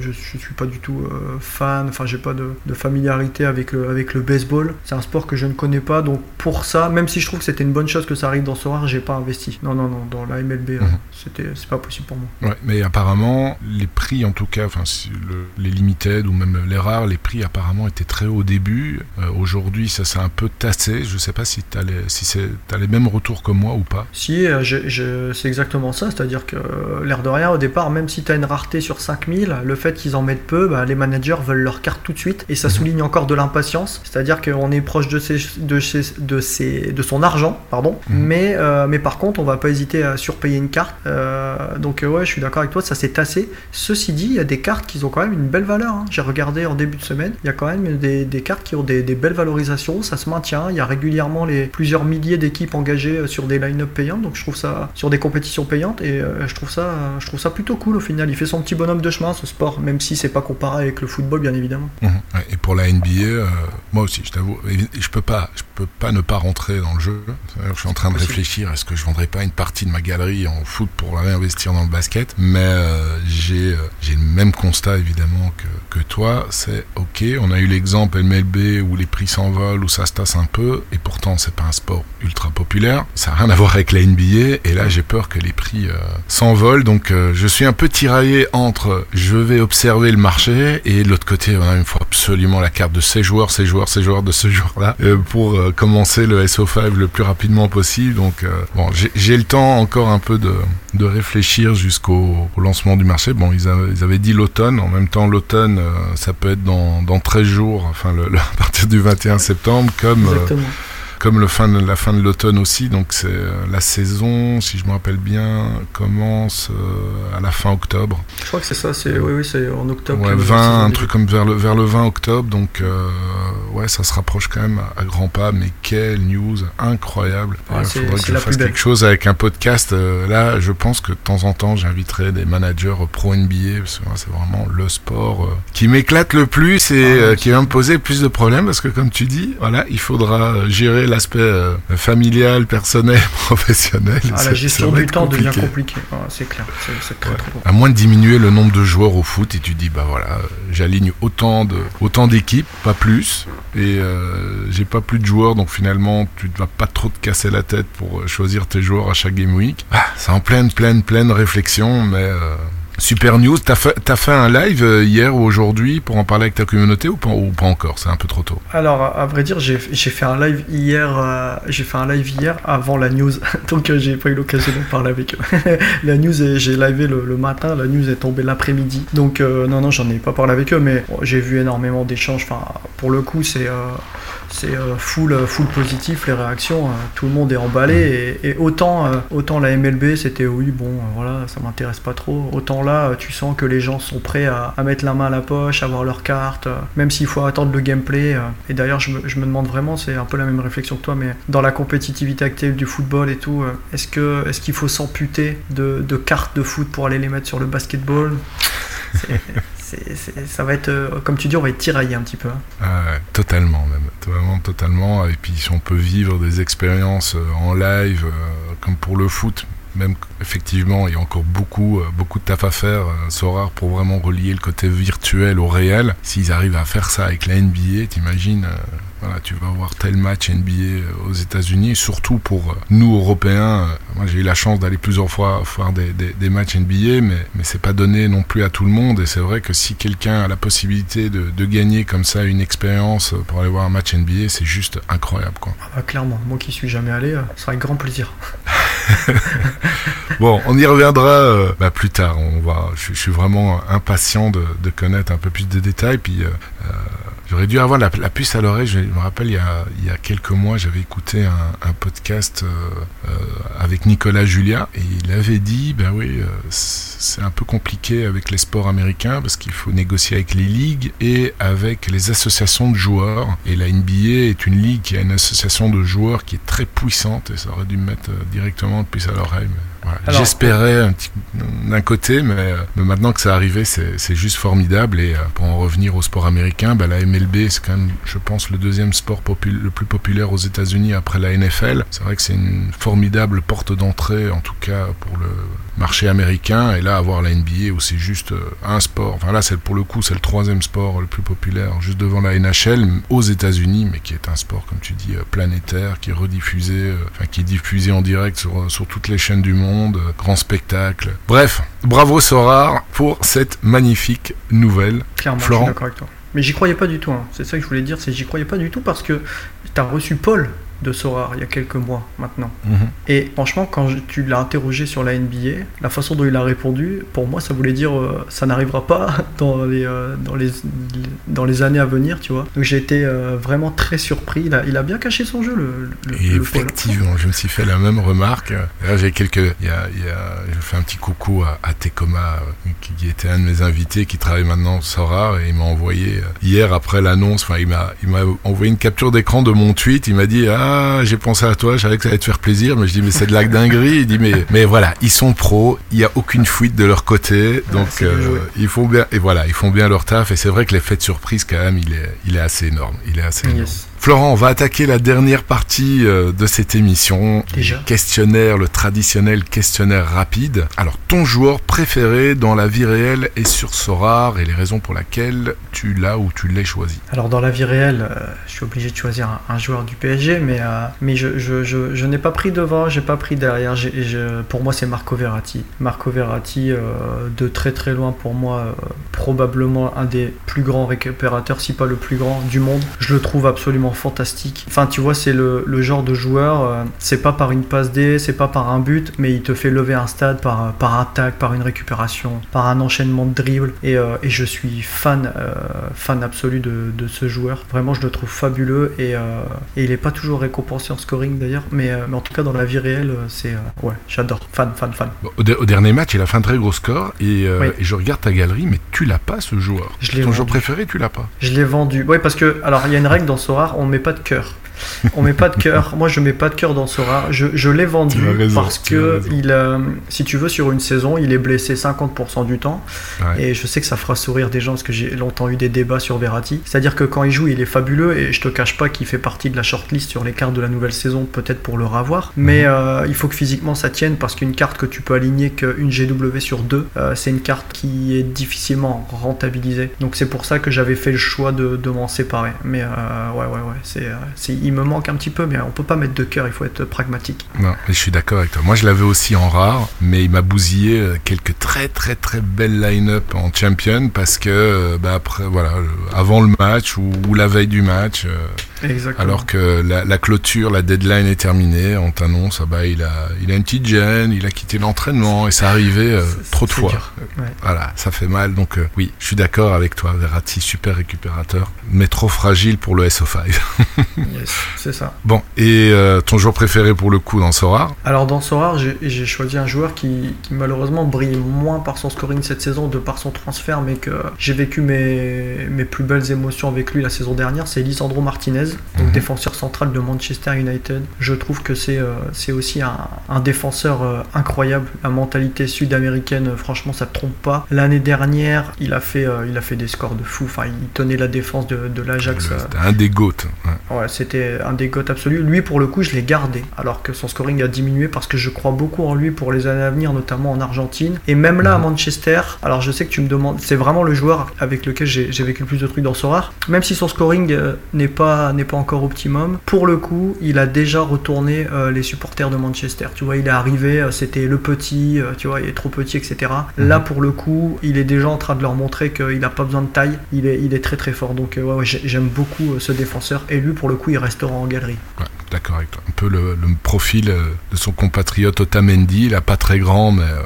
je, je, suis pas du tout fan. Enfin, j'ai pas de, de, familiarité avec le avec le baseball. C'est un sport que je ne connais pas, donc pour ça, même si je trouve que c'était une bonne chose que ça arrive dans ce rare, j'ai pas investi. Non, non, non, dans la MLB, mhm. c'était c'est pas possible pour moi. Ouais, mais apparemment, les prix en tout cas, enfin les limited ou même les rares, les prix apparemment étaient très hauts au début. Euh, aujourd'hui, ça s'est un peu tassé. Je sais pas si tu as, les, si as les mêmes retours que moi ou pas. Si, euh, c'est exactement ça. C'est-à-dire que euh, l'air de rien, au départ, même si tu as une rareté sur 5000, le fait qu'ils en mettent peu, bah, les managers veulent leur carte tout de suite. Et ça mhm. souligne encore de l'impatience. C'est-à-dire qu'on est proche de, ses, de, de, ses, de son argent, pardon. Mhm. Mais, mais par contre, on va pas hésiter à surpayer une carte. donc ouais, je suis d'accord avec toi, ça s'est tassé. Ceci dit, il y a des cartes qui ont quand même une belle valeur. Hein. J'ai regardé en début de semaine, il y a quand même des, des cartes qui ont des, belles valorisations, ça se maintient. Il y a régulièrement les plusieurs milliers d'équipes engagées euh, sur des line-up payantes, donc je trouve ça sur des compétitions payantes et euh, je trouve ça, je trouve ça plutôt cool au final. Il fait son petit bonhomme de chemin ce sport, même si c'est pas comparé avec le football bien évidemment. Mmh. Et pour la NBA, euh, moi aussi, je t'avoue, je peux pas, je peux pas ne pas rentrer dans le jeu. Je suis en train de réfléchir, est-ce que je vendrais pas une partie de ma galerie en foot pour la réinvestir dans le basket Mais j'ai j'ai le même constat évidemment que, que toi, c'est ok, on a eu l'exemple MLB où les prix s'envolent, où ça se tasse un peu, et pourtant c'est pas un sport ultra populaire, ça n'a rien à voir avec la NBA, et là j'ai peur que les prix euh, s'envolent, donc euh, je suis un peu tiraillé entre je vais observer le marché, et de l'autre côté a une fois absolument la carte de ces joueurs, ces joueurs, ces joueurs de ce joueur-là, euh, pour commencer le SO5 le plus rapidement possible, donc bon, j'ai le temps encore un peu de, de réfléchir jusqu'au lancement du marché, bon ils, avaient dit l'automne, en même temps l'automne ça peut être dans, dans 13 jours, enfin à partir du 21 septembre, comme euh, comme le fin de, la fin de l'automne aussi. Donc c'est euh, la saison, si je me rappelle bien, commence euh, à la fin octobre. Je crois que c'est ça, c'est oui, oui, c'est en octobre. Ouais, 20, un truc comme vers le vers le 20 octobre. Donc euh, ouais, ça se rapproche quand même à, grands pas. Mais quelle news incroyable Il faudrait que je fasse quelque chose avec un podcast. là, je pense que de temps en temps, j'inviterai des managers pro NBA parce que c'est vraiment le sport qui m'éclate le plus et ah, qui va me poser plus de problèmes parce que comme tu dis, voilà, il faudra gérer l'aspect euh, familial, personnel, professionnel. Ah, la gestion du temps devient compliquée, c'est clair. À moins de diminuer le nombre de joueurs au foot, et tu dis, bah voilà, euh, j'aligne autant de autant d'équipes, pas plus, et euh, j'ai pas plus de joueurs, donc finalement, tu ne vas pas trop te casser la tête pour choisir tes joueurs à chaque game week. Ah, c'est en pleine, pleine, pleine réflexion, mais Super news, t'as fait, as fait un live euh, hier ou aujourd'hui pour en parler avec ta communauté ou pas, ou pas encore C'est un peu trop tôt. Alors, à vrai dire, j'ai fait un live hier. Euh, j'ai fait un live hier avant la news, donc euh, j'ai pas eu l'occasion de parler avec eux. la news, j'ai livé le, matin, la news est tombée l'après-midi, donc non, non, j'en ai pas parlé avec eux, mais j'ai vu énormément d'échanges. Enfin, pour le coup, c'est c'est full, full positif les réactions. tout le monde est emballé et, autant, autant la MLB, c'était oui, bon, voilà, ça m'intéresse pas trop. Autant là, tu sens que les gens sont prêts à, mettre la main à la poche, avoir leur carte, euh, même s'il faut attendre le gameplay. Euh. Et d'ailleurs, je me, demande vraiment, c'est un peu la même réflexion que toi, mais dans la compétitivité actuelle du football et tout, euh, est-ce qu'il faut s'amputer de, cartes de foot pour aller les mettre sur le basketball? Ça va être, comme tu dis, on va être tiraillé un petit peu. Hein. Ah totalement même, totalement. Et puis si on peut vivre des expériences en live, comme pour le foot, même effectivement, il y a encore beaucoup, euh, beaucoup de taf à faire, euh, rare pour vraiment relier le côté virtuel au réel. S'ils arrivent à faire ça avec la NBA, t'imagines, euh, voilà, tu vas avoir tel match NBA euh, aux États-Unis, surtout pour nous Européens. Moi, j'ai eu la chance d'aller plusieurs fois voir des, des, matchs NBA, mais, mais c'est pas donné non plus à tout le monde. Et c'est vrai que si quelqu'un a la possibilité de, de, gagner comme ça une expérience pour aller voir un match NBA, c'est juste incroyable. Quoi. Ah bah, clairement, moi qui suis jamais allé, ça sera avec grand plaisir. bon, on y reviendra euh, bah, plus tard. On va, je, suis vraiment impatient de, connaître un peu plus de détails. Puis euh, euh, J'aurais dû avoir la, puce à l'oreille. Je me rappelle, il y a, il y a quelques mois, j'avais écouté un, podcast avec Nicolas Julia et il avait dit, ben oui, c'est un peu compliqué avec les sports américains parce qu'il faut négocier avec les ligues et avec les associations de joueurs. Et la NBA est une ligue qui a une association de joueurs qui est très puissante et ça aurait dû me mettre directement la puce à l'oreille. J'espérais d'un côté, mais, mais, maintenant que ça arrivé, c'est juste formidable. Et pour en revenir au sport américain, bah, la MLB, c'est quand même, je pense, le deuxième sport le plus populaire aux États-Unis après la NFL. C'est vrai que c'est une formidable porte d'entrée, en tout cas pour le marché américain. Et là, avoir la NBA où c'est juste euh, un sport. Enfin là, c'est pour le coup, c'est le troisième sport le plus populaire, juste devant la NHL aux États-Unis, mais qui est un sport, comme tu dis, euh, planétaire, qui est rediffusé, euh, enfin qui est diffusé en direct sur, sur toutes les chaînes du monde, grand spectacle. Bref, bravo Sorar pour cette magnifique nouvelle. Clairement, Florent. je suis d'accord avec toi. Mais j'y croyais pas du tout. Hein. C'est ça que je voulais dire, c'est j'y croyais pas du tout parce que tu as reçu Paul de Sorar il y a quelques mois maintenant. Mhm. Et franchement, quand tu l'as interrogé sur la NBA, la façon dont il a répondu, pour moi, ça voulait dire euh, ça n'arrivera pas dans les, euh, dans, les, dans les années à venir, tu vois. Donc j'ai été euh, vraiment très surpris. Il a, il a, bien caché son jeu, le, le, Effectivement, je me suis fait la même remarque. J'ai quelques. Il y a, il y a, je fais un petit coucou à, à Tekoma, qui, était un de mes invités, qui travaille maintenant Sorar, et il m'a envoyé hier après l'annonce, enfin, il m'a envoyé une capture d'écran de mon tweet. Il m'a dit Ah, ah, j'ai pensé à toi, je savais que ça allait te faire plaisir, mais je dis, mais c'est de la dinguerie. Il dit, mais, mais voilà, ils sont pros, il n'y a aucune fuite de leur côté, donc euh, ils font bien, et voilà, ils font bien leur taf, et c'est vrai que l'effet de surprise, quand même, il est, il est assez énorme. Il est assez énorme. Florent, on va attaquer la dernière partie euh, de cette émission. Déjà. Questionnaire, le traditionnel questionnaire rapide. Alors, ton joueur préféré dans la vie réelle est sur Sorar et les raisons pour lesquelles tu l'as ou tu l'as choisi Alors, dans la vie réelle, euh, je suis obligé de choisir un, joueur du PSG, mais, euh, mais je, je, je, n'ai pas pris devant, j'ai pas pris derrière. pour moi, c'est Marco Verratti. Marco Verratti, de très très loin pour moi, probablement un des plus grands récupérateurs, si pas le plus grand du monde. Je le trouve absolument fantastique. Enfin, tu vois, c'est le, genre de joueur, euh, c'est pas par une passe D, c'est pas par un but, mais il te fait lever un stade par, par un tag, par une récupération, par un enchaînement de dribbles. Et, euh, et je suis fan, euh, fan absolu de, de, ce joueur. Vraiment, je le trouve fabuleux et, et il est pas toujours récompensé en scoring d'ailleurs, mais, mais, en tout cas, dans la vie réelle, c'est. ouais, j'adore. Fan, fan, fan. au, dernier match, il a fait un très gros score et, et je regarde ta galerie, mais tu l'as pas ce joueur. Je Ton joueur préféré, tu l'as pas. Je l'ai vendu. Ouais, parce que, alors, il y a une règle dans Sora, on met pas de cœur on met pas de cœur. Moi, je mets pas de cœur dans Sora. Je, je l'ai vendu parce que il, si tu veux, sur une saison, il est blessé 50% du temps. Et je sais que ça fera sourire des gens parce que j'ai longtemps eu des débats sur Verratti. C'est-à-dire que quand il joue, il est fabuleux et je te cache pas qu'il fait partie de la shortlist sur les cartes de la nouvelle saison, peut-être pour le ravoir. Mais mhm. euh, il faut que physiquement ça tienne parce qu'une carte que tu peux aligner qu'une GW sur deux, euh, c'est une carte qui est difficilement rentabilisée. Donc c'est pour ça que j'avais fait le choix de, de m'en séparer. Mais euh, ouais, ouais, ouais, c'est il me manque un petit peu, mais on peut pas mettre de cœur, il faut être pragmatique. Non, je suis d'accord avec toi. Moi, je l'avais aussi en rare, mais il m'a bousillé euh, quelques très très très belles line-up en champion parce que euh, bah, après, voilà, euh, avant le match ou, la veille du match. Alors que la, clôture, la deadline est terminée, on t'annonce, ah bah, il, a, il a une petite gêne, il a quitté l'entraînement et ça arrivait trop de fois. Voilà, ça fait mal. Donc oui, je suis d'accord avec toi, Verratti, super récupérateur, mais trop fragile pour le SO5. yes c'est ça. Bon, et euh, ton joueur préféré pour le coup dans Sorar Alors dans Sorar, j'ai choisi un joueur qui, malheureusement brille moins par son scoring cette saison, de par son transfert, mais que j'ai vécu mes, mes plus belles émotions avec lui la saison dernière, c'est Lisandro Martinez, donc mhm. défenseur central de Manchester United. Je trouve que c'est euh, c'est aussi un, un défenseur euh, incroyable, la mentalité sud-américaine, franchement ça ne trompe pas. L'année dernière, il a, fait, il a fait des scores de fou, enfin il tenait la défense de, de l'Ajax. C'était un des GOAT. ouais c'était un des goths absolus. Lui, pour le coup, je l'ai gardé, alors que son scoring a diminué parce que je crois beaucoup en lui pour les années à venir, notamment en Argentine. Et même là, à mhm. Manchester, alors je sais que tu me demandes, c'est vraiment le joueur avec lequel j'ai vécu le plus de trucs dans Sorar. Même si son scoring euh, n'est pas, pas encore optimum, pour le coup, il a déjà retourné euh, les supporters de Manchester. Tu vois, il est arrivé, euh, c'était le petit, tu vois, il est trop petit, etc. Mhm. Là, pour le coup, il est déjà en train de leur montrer qu'il n'a pas besoin de taille. Il est, il est très très fort. Donc, ouais, j'aime beaucoup ce défenseur. Et lui, pour le coup, il restera en galerie. d'accord avec toi. Un peu le, profil euh, de son compatriote Otamendi, il a pas très grand, mais euh,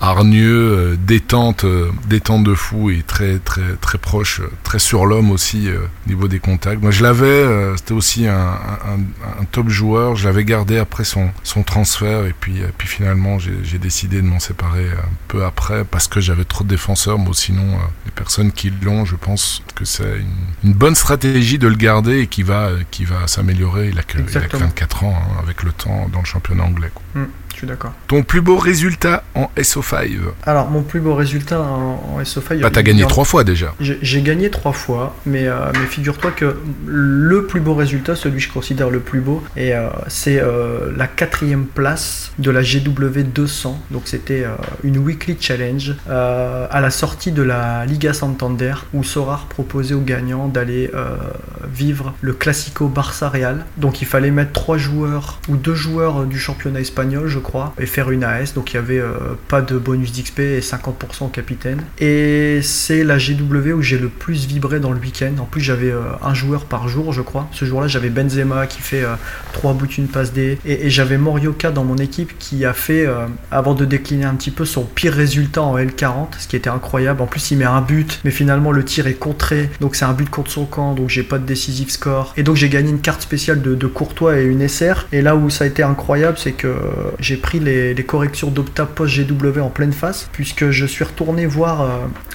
hargneux, euh, détente, euh, détente de fou et très très très proche, euh, très sur l'homme aussi au niveau des contacts. Moi je l'avais, c'était aussi un, un, un, top joueur. Je l'avais gardé après son, son transfert et puis puis finalement j'ai décidé de m'en séparer un peu après parce que j'avais trop de défenseurs. Moi sinon les personnes qui l'ont, je pense que c'est une, une, bonne stratégie de le garder et qui va qui va s'améliorer. Il a que, 24 ans hein, avec le temps dans le championnat anglais. Quoi. Mm. Suis d'accord. Ton plus beau résultat en SO5 Alors, mon plus beau résultat en, en SO5. Bah, t'as gagné trois fois déjà. J'ai gagné trois fois, mais, euh, mais figure-toi que le plus beau résultat, celui que je considère le plus beau, et euh, c'est euh, la quatrième place de la GW 200. Donc c'était une weekly challenge à la sortie de la Liga Santander, où Sorar proposait aux gagnants d'aller vivre le Classico Barça Real. Donc il fallait mettre trois joueurs ou deux joueurs du championnat espagnol, je crois, et faire une AS. Donc il y avait euh, pas de bonus d'XP et 50% au capitaine. Et c'est la GW où j'ai le plus vibré dans le week-end. En plus, j'avais euh, un joueur par jour, je crois. Ce jour-là, j'avais Benzema qui fait euh, trois buts, une passe D. Et, j'avais Morioka dans mon équipe qui a fait, euh, avant de décliner un petit peu, son pire résultat en L40, ce qui était incroyable. En plus, il met un but, mais finalement, le tir est contré. Donc, c'est un but contre son camp. Donc, j'ai pas de décisif score. Et donc, j'ai gagné une carte spéciale de Courtois et une SR. Et là où ça a été incroyable, c'est que j'ai pris les, corrections d'Opta post-GW en pleine face, puisque je suis retourné voir euh,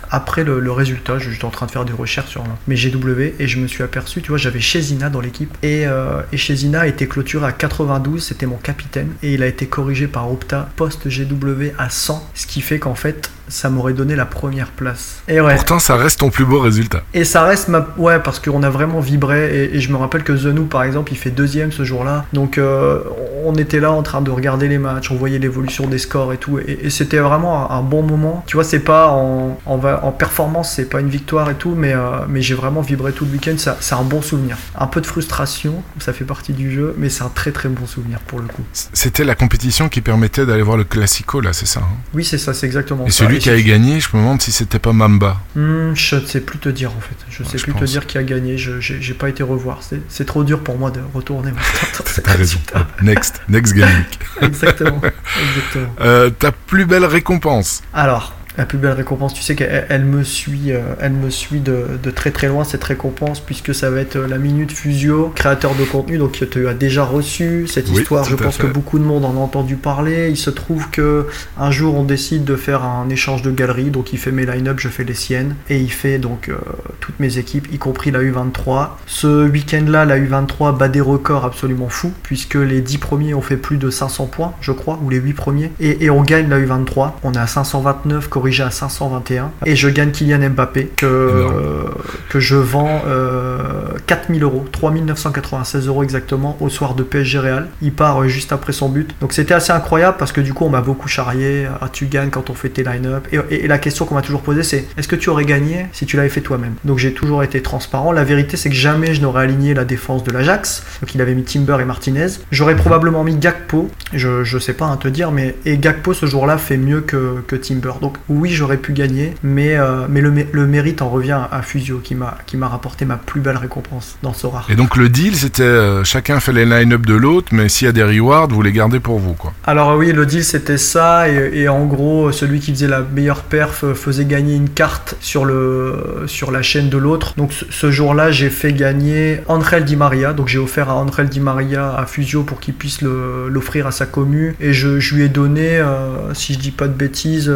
après le, le résultat. J'étais en train de faire des recherches sur mes GW et je me suis aperçu, tu vois, j'avais Chezina dans l'équipe. Et, euh, et Chezina a été clôturé à 92, c'était mon capitaine. Et il a été corrigé par Opta post-GW à 100, ce qui fait qu'en fait, ça m'aurait donné la première place. Et ouais. Pourtant, ça reste ton plus beau résultat. Et ça reste ma. Ouais, parce qu'on a vraiment vibré. Et, et je me rappelle que Zenou, par exemple, il fait deuxième ce jour-là. Donc, euh, on était là en train de regarder les matchs, on voyait l'évolution des scores et tout. Et, et c'était vraiment un, un bon moment. Tu vois, c'est pas en, en, en performance, c'est pas une victoire et tout, mais, euh, mais j'ai vraiment vibré tout le week-end. C'est un bon souvenir. Un peu de frustration, ça fait partie du jeu, mais c'est un très très bon souvenir pour le coup. C'était la compétition qui permettait d'aller voir le Classico, là, c'est ça hein? Oui, c'est ça, c'est exactement Et ça. celui Qui avait gagné, je me demande si c'était pas Mamba. Hmm, je ne sais plus te dire en fait. Je Ouais, sais je plus te pense. dire qui a gagné. Je j'ai pas été revoir. C'est- C'est trop dur pour moi de retourner T'as raison. Next, next game. Exactement. Exactement. Euh, ta plus belle récompense Alors. La plus belle récompense, tu sais qu'elle elle me suit, euh, elle me suit de, de très très loin cette récompense puisque ça va être euh, la minute Fusio, créateur de contenu, donc tu as déjà reçu cette Oui, histoire. Je pense fait. que beaucoup de monde en a entendu parler. Il se trouve que un jour on décide de faire un échange de galeries, donc il fait mes line-up, je fais les siennes et il fait donc euh, toutes mes équipes, y compris la U23. Ce week-end-là, la U23 bat des records absolument fous puisque les 10 premiers ont fait plus de 500 points, je crois, ou les 8 premiers, et, et on gagne la U23. On est à 529, corrigé à 521, et je gagne Kylian Mbappé que, euh, que je vends euh, 4000 euros, 3996 euros exactement au soir de PSG Real. Il part euh, juste après son but. Donc c'était assez incroyable parce que du coup on m'a beaucoup charrié. Ah, tu gagnes quand on fait tes line-up. Et, et- et la question qu'on m'a toujours posée c'est est-ce que tu aurais gagné si tu l'avais fait toi-même? Donc j'ai toujours été transparent. La vérité c'est que jamais je n'aurais aligné la défense de l'Ajax. Donc il avait mis Timber et Martinez. J'aurais probablement mis Gakpo. Je, je sais pas à te dire, mais et Gakpo ce jour-là fait mieux que, que Timber. Donc oui j'aurais pu gagner, mais, euh, mais le, mé- le mérite en revient à Fusio qui m'a rapporté ma plus belle récompense dans ce rare. Et donc le deal, c'était euh, chacun fait les line-up de l'autre, mais s'il y a des rewards, vous les gardez pour vous, quoi. Alors oui, le deal c'était ça, et, et en gros, celui qui faisait la meilleure perf faisait gagner une carte sur, le, sur la chaîne de l'autre. Donc ce, ce jour-là, j'ai fait gagner Angel Di Maria, donc j'ai offert à Angel Di Maria à Fusio pour qu'il puisse l'offrir à sa commu, et je, je lui ai donné, euh, si je dis pas de bêtises,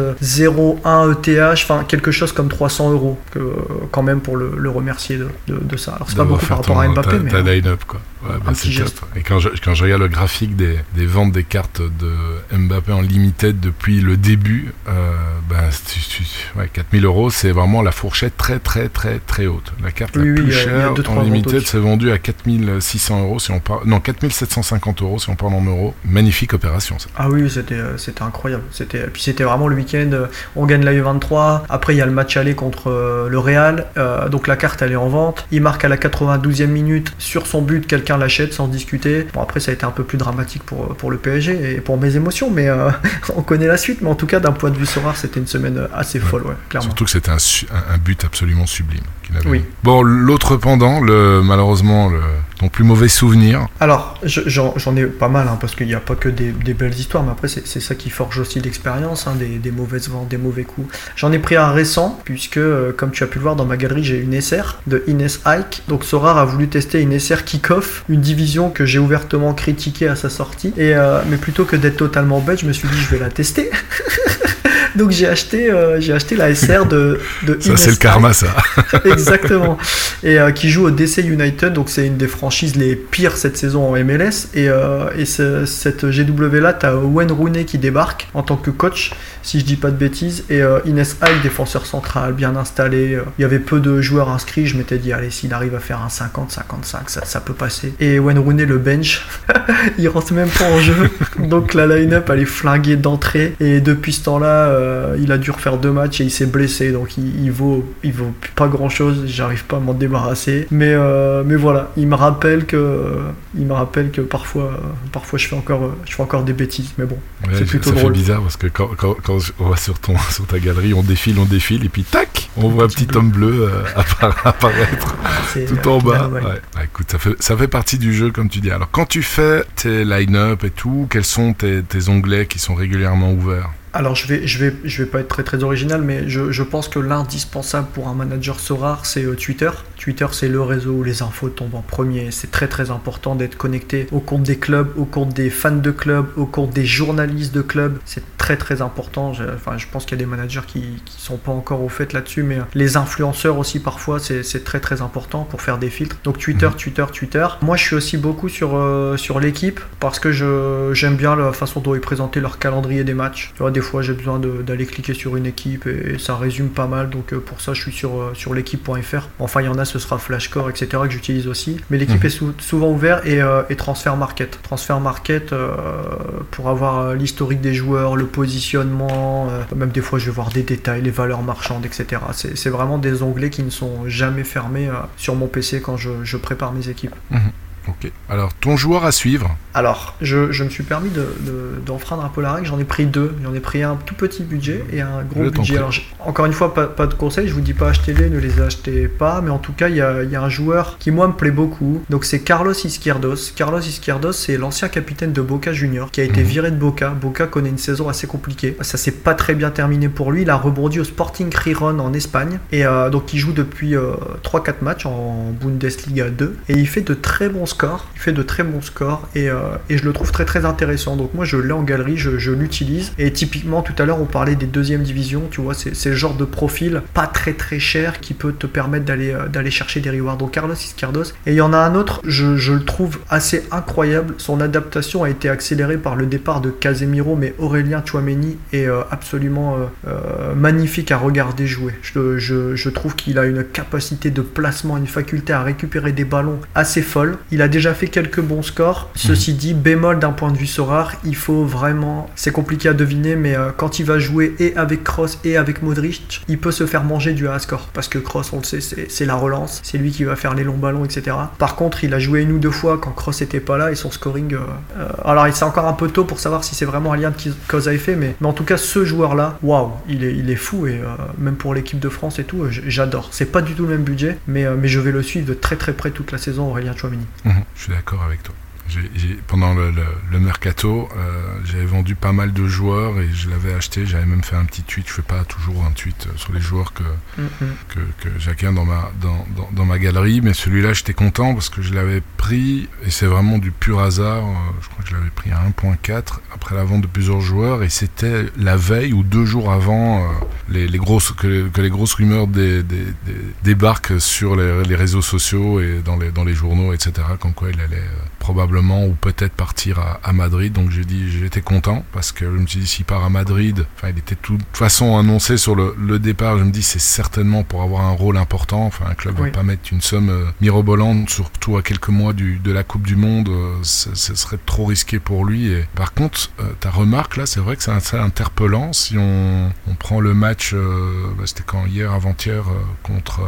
euh, 0,1 ETH, enfin quelque chose comme 300 euros, que, quand même pour le, le remercier de, de- de ça. Alors c'est pas D'avoir beaucoup par rapport à Mbappé, ta, mais... ta euh, line-up, quoi. Ouais, bah, c'est top. Et quand je, quand je regarde le graphique des, des ventes des cartes de Mbappé en limited depuis le début, euh, ben, tu- tu- ouais, 4000 euros, c'est vraiment la fourchette très très très très haute. La carte Oui, la oui, plus chère deux, en limited, au-dessus. c'est vendu à 4600 euros si on parle, non 4750 euros si on parle en euros. Magnifique opération, ça. Ah oui, c'était euh, c'était incroyable. C'était puis c'était vraiment le week-end. euh, On gagne la U23. Après il y a le match aller contre euh, le Real. Euh, donc la carte elle est en vente. Il marque à la 92e minute sur son but. Quelqu'un l'achète sans discuter. Bon après ça a été un peu plus dramatique pour pour le PSG et pour mes émotions, mais euh, on connaît la suite. Mais en tout cas d'un point de vue Sorar, c'était une semaine assez folle, ouais, clairement. Surtout que c'était un but absolument sublime. Qu'il avait Oui. Bon, l'autre pendant, le, malheureusement, le, ton plus mauvais souvenir. Alors, je- j'en j'en ai pas mal, hein, parce qu'il n'y a pas que des, des belles histoires, mais après, c'est ça qui forge aussi l'expérience, hein, des, des mauvaises ventes, des mauvais coups. J'en ai pris un récent, puisque, euh, comme tu as pu le voir dans ma galerie, j'ai une SR de Inès Ike. Donc, Sorar a voulu tester une SR Kick-Off, une division que j'ai ouvertement critiquée à sa sortie. Et, euh, mais plutôt que d'être totalement bête, je me suis dit, je vais la tester. Donc j'ai acheté, euh, j'ai acheté la SR de, de Ça, c'est le karma, ça. Exactement. Et euh, qui joue au DC United, donc c'est une des franchises les pires cette saison en MLS. Et, euh, et ce- cette GW là, t'as Wayne Rooney qui débarque en tant que coach, si je dis pas de bêtises, et euh, Inès défenseur central, bien installé. Euh, Il y avait peu de joueurs inscrits, je m'étais dit, allez, s'il arrive à faire un 50-55, ça, ça peut passer. Et Wayne Rooney, le bench, il rentre même pas en jeu. Donc la line-up, elle est flinguée d'entrée. Et depuis ce temps-là, euh, il a dû refaire deux matchs et il s'est blessé. Donc il, il vaut, il vaut pas grand-chose. J'arrive pas à m'en débarrasser. Mais, euh, mais voilà, il me rappelle que, il me rappelle que parfois, parfois je fais encore, je fais encore des bêtises. Mais bon, Ouais, C'est plutôt ça drôle. bizarre parce que quand, quand, quand on va sur, ton, sur ta galerie, on défile, on défile, et puis tac, on voit un petit homme bleu euh, appara- apparaître c'est tout en bas. normal. Ouais. Bah, écoute, ça fait, ça fait partie du jeu, comme tu dis. Alors, quand tu fais tes line-up et tout, quels sont tes, tes onglets qui sont régulièrement ouverts? Alors je vais, je vais, je vais pas être très très original, mais je, je pense que l'indispensable pour un manager Sorare, c'est euh, Twitter. Twitter, c'est le réseau où les infos tombent en premier. C'est très très important d'être connecté au compte des clubs, au compte des fans de clubs, au compte des journalistes de clubs. C'est très très important. Je, enfin, je pense qu'il y a des managers qui, qui sont pas encore au fait là-dessus, mais euh, les influenceurs aussi parfois, c'est très très important pour faire des filtres. Donc Twitter, Mhm. Twitter, Twitter. Moi, je suis aussi beaucoup sur euh, sur l'équipe parce que j'aime bien la façon dont ils présentaient leur calendrier des matchs. Tu vois, des fois, j'ai besoin d'aller cliquer sur une équipe et, et ça résume pas mal. Donc euh, pour ça, je suis sur euh, sur l'équipe.fr. Enfin, il y en a, ce sera Flashcore, etc. que j'utilise aussi. Mais l'équipe Mhm. est sou- souvent ouverte et, euh, et Transfer Market. Transfer Market euh, pour avoir euh, l'historique des joueurs, le positionnement, euh, même des fois, je vais voir des détails, les valeurs marchandes, etc. C'est vraiment des onglets qui ne sont jamais fermés sur mon PC quand je, je prépare mes équipes. Ok. Alors, ton joueur à suivre Alors, je, je me suis permis de- de- d'enfreindre un peu la règle. J'en ai pris deux. J'en ai pris un tout petit budget et un gros Je budget. Alors, encore une fois, pas, pas de conseils. Je vous dis pas achetez-les, ne les achetez pas. Mais en tout cas, il y a, y a un joueur qui, moi, me plaît beaucoup. Donc, c'est Carlos Izquierdos. Carlos Izquierdos, c'est l'ancien capitaine de Boca Junior qui a été Mhm. viré de Boca. Boca connaît une saison assez compliquée. Ça s'est pas très bien terminé pour lui. Il a rebondi au Sporting Riron en Espagne. Et euh, donc, il joue depuis 3-4 matchs en Bundesliga 2. Et il fait de très bons scores. Il fait de très bons scores. Et, euh, et je le trouve très très intéressant. Donc, moi, je l'ai en galerie, je, je l'utilise. Et typiquement, tout à l'heure, on parlait des deuxièmes divisions. Tu vois, c'est le genre de profil pas très très cher qui peut te permettre d'aller euh, chercher des rewards. Donc, Carlos Izquierdos. Et il y en a un autre, je, je le trouve assez incroyable. Son adaptation a été accélérée par le départ de Casemiro, mais Aurélien Chouameni est euh, absolument magnifique à regarder jouer. Je, je- je trouve qu'il a une capacité de placement, une faculté à récupérer des ballons assez folle. A déjà fait quelques bons scores. Ceci dit, bémol d'un point de vue Sorare, il faut vraiment. C'est compliqué à deviner, mais euh, quand il va jouer et avec Kroos et avec Modric, il peut se faire manger du à score. Parce que Kroos, on le sait, c'est la relance. C'est lui qui va faire les longs ballons, etc. Par contre, il a joué une ou deux fois quand Kroos était pas là et son scoring. euh, euh, alors, c'est encore un peu tôt pour savoir si c'est vraiment un lien de cause à effet, mais, mais en tout cas, ce joueur-là, waouh, il est, il est fou et euh, même pour l'équipe de France et tout, j'adore. C'est pas du tout le même budget, mais, mais je vais le suivre de très très près toute la saison, Aurélien Chouamini. Je suis d'accord avec toi. Pendant le, le- le mercato, euh, j'avais vendu pas mal de joueurs et je l'avais acheté. J'avais même fait un petit tweet. Je fais pas toujours un tweet euh, sur les joueurs que, que, que j'acquiers dans ma, dans, dans, dans ma galerie, mais celui-là, j'étais content parce que je l'avais pris et c'est vraiment du pur hasard. euh, Je crois que je l'avais pris à 1.4 après la vente de plusieurs joueurs et c'était la veille ou deux jours avant euh, les, les grosses, que, que les grosses rumeurs des, des, des- débarquent sur les, les réseaux sociaux et dans les, dans les journaux, etc. Comme quoi il allait euh, probablement ou peut-être partir à, à Madrid. Donc j'ai dit, j'étais content parce que je me suis dit, s'il part à Madrid, enfin, il était de toute façon annoncé sur le, le départ. Je me dis, c'est certainement pour avoir un rôle important. Enfin, un club Oui. va pas mettre une somme euh, mirobolante, surtout à quelques mois du, de la Coupe du Monde. euh, ce serait trop risqué pour lui. Et par contre, euh, ta remarque là, c'est vrai que c'est assez interpellant. Si on, on prend le match, euh, bah, c'était quand hier, avant-hier, euh, contre.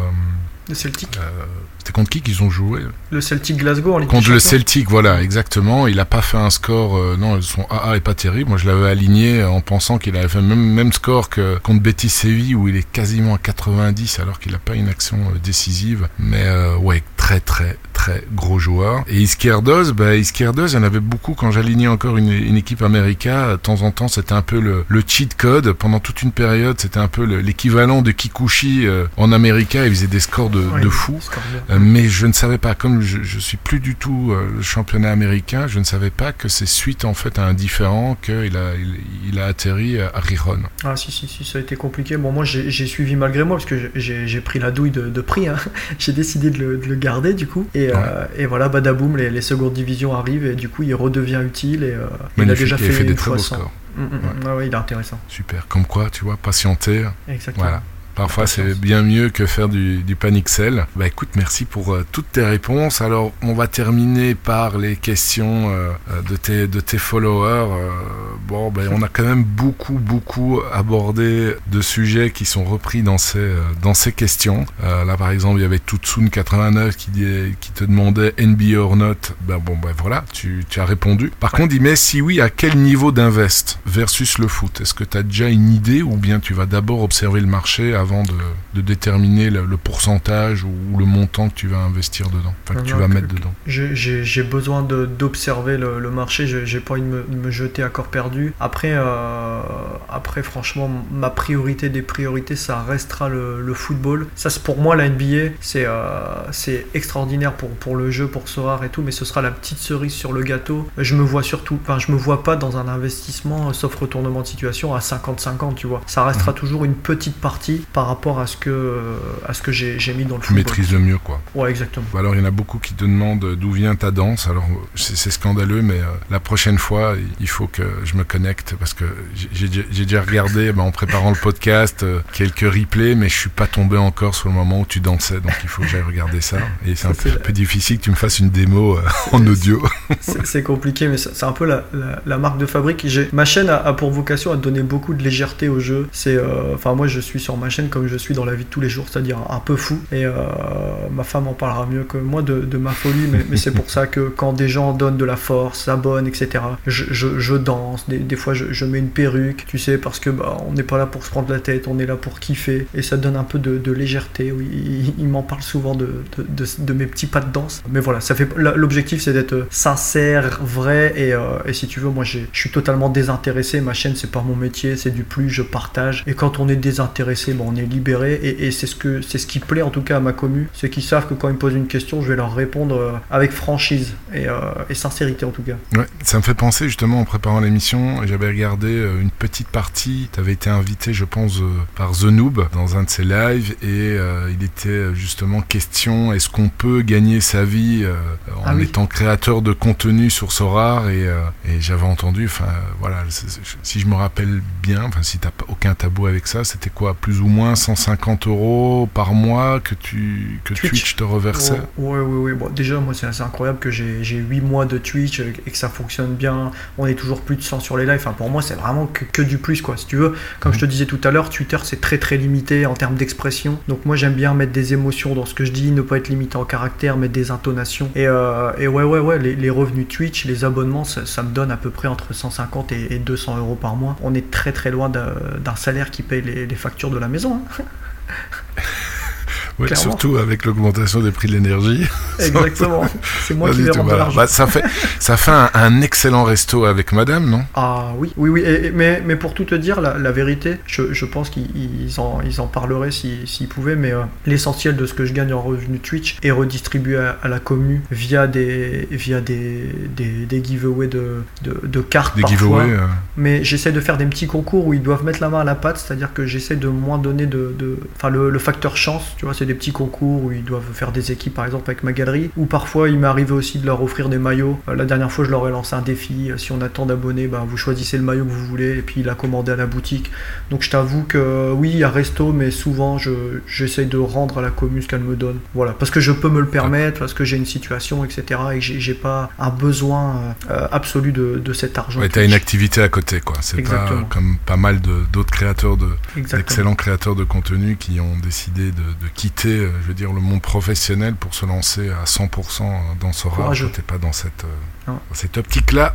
Le Celtic. euh, c'était contre qui qu'ils ont joué Le Celtic Glasgow en Ligue Contre le. Celtic, voilà, exactement. Il a pas fait un score, euh, non, son AA est pas terrible. Moi, je l'avais aligné en pensant qu'il avait fait le même, même score que contre Betis Séville où il est quasiment à 90 alors qu'il a pas une action euh, décisive. Mais euh, ouais, très très très gros joueur. Et Izquierdos, bah, Izquierdos, il y en avait beaucoup quand j'alignais encore une, une équipe américaine. De temps en temps, c'était un peu le, le cheat code. Pendant toute une période, c'était un peu le- l'équivalent de Kikuchi euh, en América. Il faisait des scores de, Ouais, de fou. score mais je ne savais pas, comme je, je suis plus du tout euh, le championnat américain, je ne savais pas que c'est suite en fait à un différent qu'il a, il, il a atterri à Riron. Ah si si si ça a été compliqué. Bon moi j'ai suivi malgré moi parce que j'ai pris la douille de, de prix. hein. j'ai décidé de le, de le garder du coup. Et, euh, et voilà badaboum les, les secondes divisions arrivent et du coup il redevient utile et euh, il a déjà il fait, des très beaux 100. scores. Mm, mm, mm. Ouais, ouais, il est intéressant. Super. Comme quoi, tu vois, patienter. Exactement. Voilà. Parfois, c'est bien mieux que faire du, du panixel. Bah écoute, merci pour euh, toutes tes réponses. Alors, on va terminer par les questions euh, euh, de, tes, de tes followers. Euh, bon, ben, on a quand même beaucoup, beaucoup abordé de sujets qui sont repris dans ces, dans ces questions. Là, par exemple, il y avait Tutsun89 qui, dit- qui te demandait NBA or not. Ben bon, ben voilà, tu, tu as répondu. Par contre, il met si oui, à quel niveau d'invest versus le foot? Est-ce que tu as déjà une idée ou bien tu vas d'abord observer le marché avant de, de déterminer le, le pourcentage ou le montant que tu vas investir dedans Enfin, que tu vas mettre dedans. J'ai- besoin d'observer le, le marché, j'ai pas envie de me, de me jeter à corps perdu. Après, euh, après, franchement, ma priorité des priorités, ça restera le, le football. Ça, c'est pour moi, la NBA, c'est euh, c'est extraordinaire pour, pour le jeu, pour Sorare et tout, mais ce sera la petite cerise sur le gâteau. Je me vois surtout, enfin, je me vois pas dans un investissement, euh, sauf retournement de situation, à 50-50, tu vois. Ça restera toujours une petite partie par rapport à ce que, à ce que j'ai j'ai mis dans le Tu football. maîtrises le mieux, quoi. Ouais, exactement. Ou Alors il y en a beaucoup qui te demandent d'où vient ta danse. Alors c'est c'est scandaleux, mais euh, la prochaine fois, il faut que je me connecte parce que j'ai- déjà regardé bah, en préparant le podcast euh, quelques replays, mais je suis pas tombé encore sur le moment où tu dansais, donc il faut que j'aille regarder ça. Et c'est un Ça, peu, c'est la- peu difficile que tu me fasses une démo euh, en audio. C'est compliqué, mais c'est un peu la, la- la marque de fabrique. J'ai- Ma chaîne a, a pour vocation à donner beaucoup de légèreté au jeu. C'est, enfin, moi, je suis sur ma chaîne comme je suis dans la vie de tous les jours, c'est-à-dire un peu fou. Et euh, ma femme en parlera mieux que moi de, ma folie, mais, c'est pour ça que quand des gens donnent de la force, s'abonnent, etc., je, danse. Des, fois, je, mets une perruque, tu sais, parce que bah, on n'est pas là pour se prendre la tête, on est là pour kiffer. Et ça donne un peu de, légèreté. Oui, il, m'en parle souvent de, mes petits pas de danse. Mais voilà, ça fait l'objectif, c'est d'être sincère, vrai. Et, euh, et si tu veux, moi, je suis totalement désintéressé. Ma chaîne, c'est pas mon métier, c'est du plus, je partage. Et quand on est désintéressé, bon, on est libéré. Et, et c'est ce que c'est ce qui plaît en tout cas à ma commu, c'est qu'ils savent que quand ils me posent une question, je vais leur répondre euh, avec franchise et, euh, et sincérité en tout cas. Ouais, ça me fait penser justement en préparant l'émission, j'avais regardé euh, une petite partie, tu avais été invité je pense par The Noob dans un de ses lives et euh, il était justement question est-ce qu'on peut gagner sa vie euh, en Ah oui. étant créateur de contenu sur Sorar et, et j'avais entendu, enfin voilà, si je me rappelle bien, enfin si t'as aucun tabou avec ça, c'était quoi plus ou moins 150 euros par mois que tu que Twitch. Twitch, te reversait ouais, ouais, ouais. Bon, déjà, moi, c'est assez incroyable que j'ai j'ai 8 mois de Twitch et que ça fonctionne bien. On est toujours plus de 100 sur les lives. Enfin, pour moi, c'est vraiment que, que du plus, quoi. Si tu veux, comme je te disais tout à l'heure, Twitter, c'est très très limité en termes d'expression. Donc, moi, j'aime bien mettre des émotions dans ce que je dis, ne pas être limité en caractère, mettre des intonations. Et, euh, et ouais, ouais, ouais, les, les revenus Twitch, les abonnements, ça, ça me donne à peu près entre 150 et, et 200 euros par mois. On est très très loin d'un d'un salaire qui paye les, les factures de la maison. ハハハハ。Surtout avec l'augmentation des prix de l'énergie. Exactement. C'est moi qui vais rendre de l'argent. Bah, ça fait, ça fait un, un excellent resto avec madame, non? Ah oui, oui, oui, et- et- mais, mais pour tout te dire, la, la vérité, je, je pense qu'ils ils en, ils en parleraient si- s'ils pouvaient, mais euh, l'essentiel de ce que je gagne en revenu Twitch est redistribué à, à la commu via des, via des, des, des giveaways de, de, de cartes Des parfois. giveaways euh, Mais j'essaie de faire des petits concours où ils doivent mettre la main à la pâte, c'est-à-dire que j'essaie de moins donner de. de- Enfin, le, le facteur chance, tu vois, c'est des petits concours où ils doivent faire des équipes, par exemple, avec ma galerie. Ou parfois, il m'est arrivé aussi de leur offrir des maillots. Euh, la dernière fois, je leur ai lancé un défi. Euh, Si on a tant d'abonnés, bah, vous choisissez le maillot que vous voulez, et puis il a commandé à la boutique. Donc, je t'avoue que euh, oui, il y a resto, mais souvent, je- j'essaie de rendre à la commune ce qu'elle me donne. Voilà, parce que je peux me le permettre, parce que j'ai une situation, etc., et que j'ai pas un besoin euh, absolu de, de cet argent. Ouais, t'as Twitch. une activité à côté, quoi. C'est pas comme pas mal d'autres créateurs de, d'excellents créateurs de contenu qui ont décidé de, de quitter, euh, je veux dire, le monde professionnel pour se lancer à 100% dans ce. Courageux. T'es pas dans cette, cette optique-là.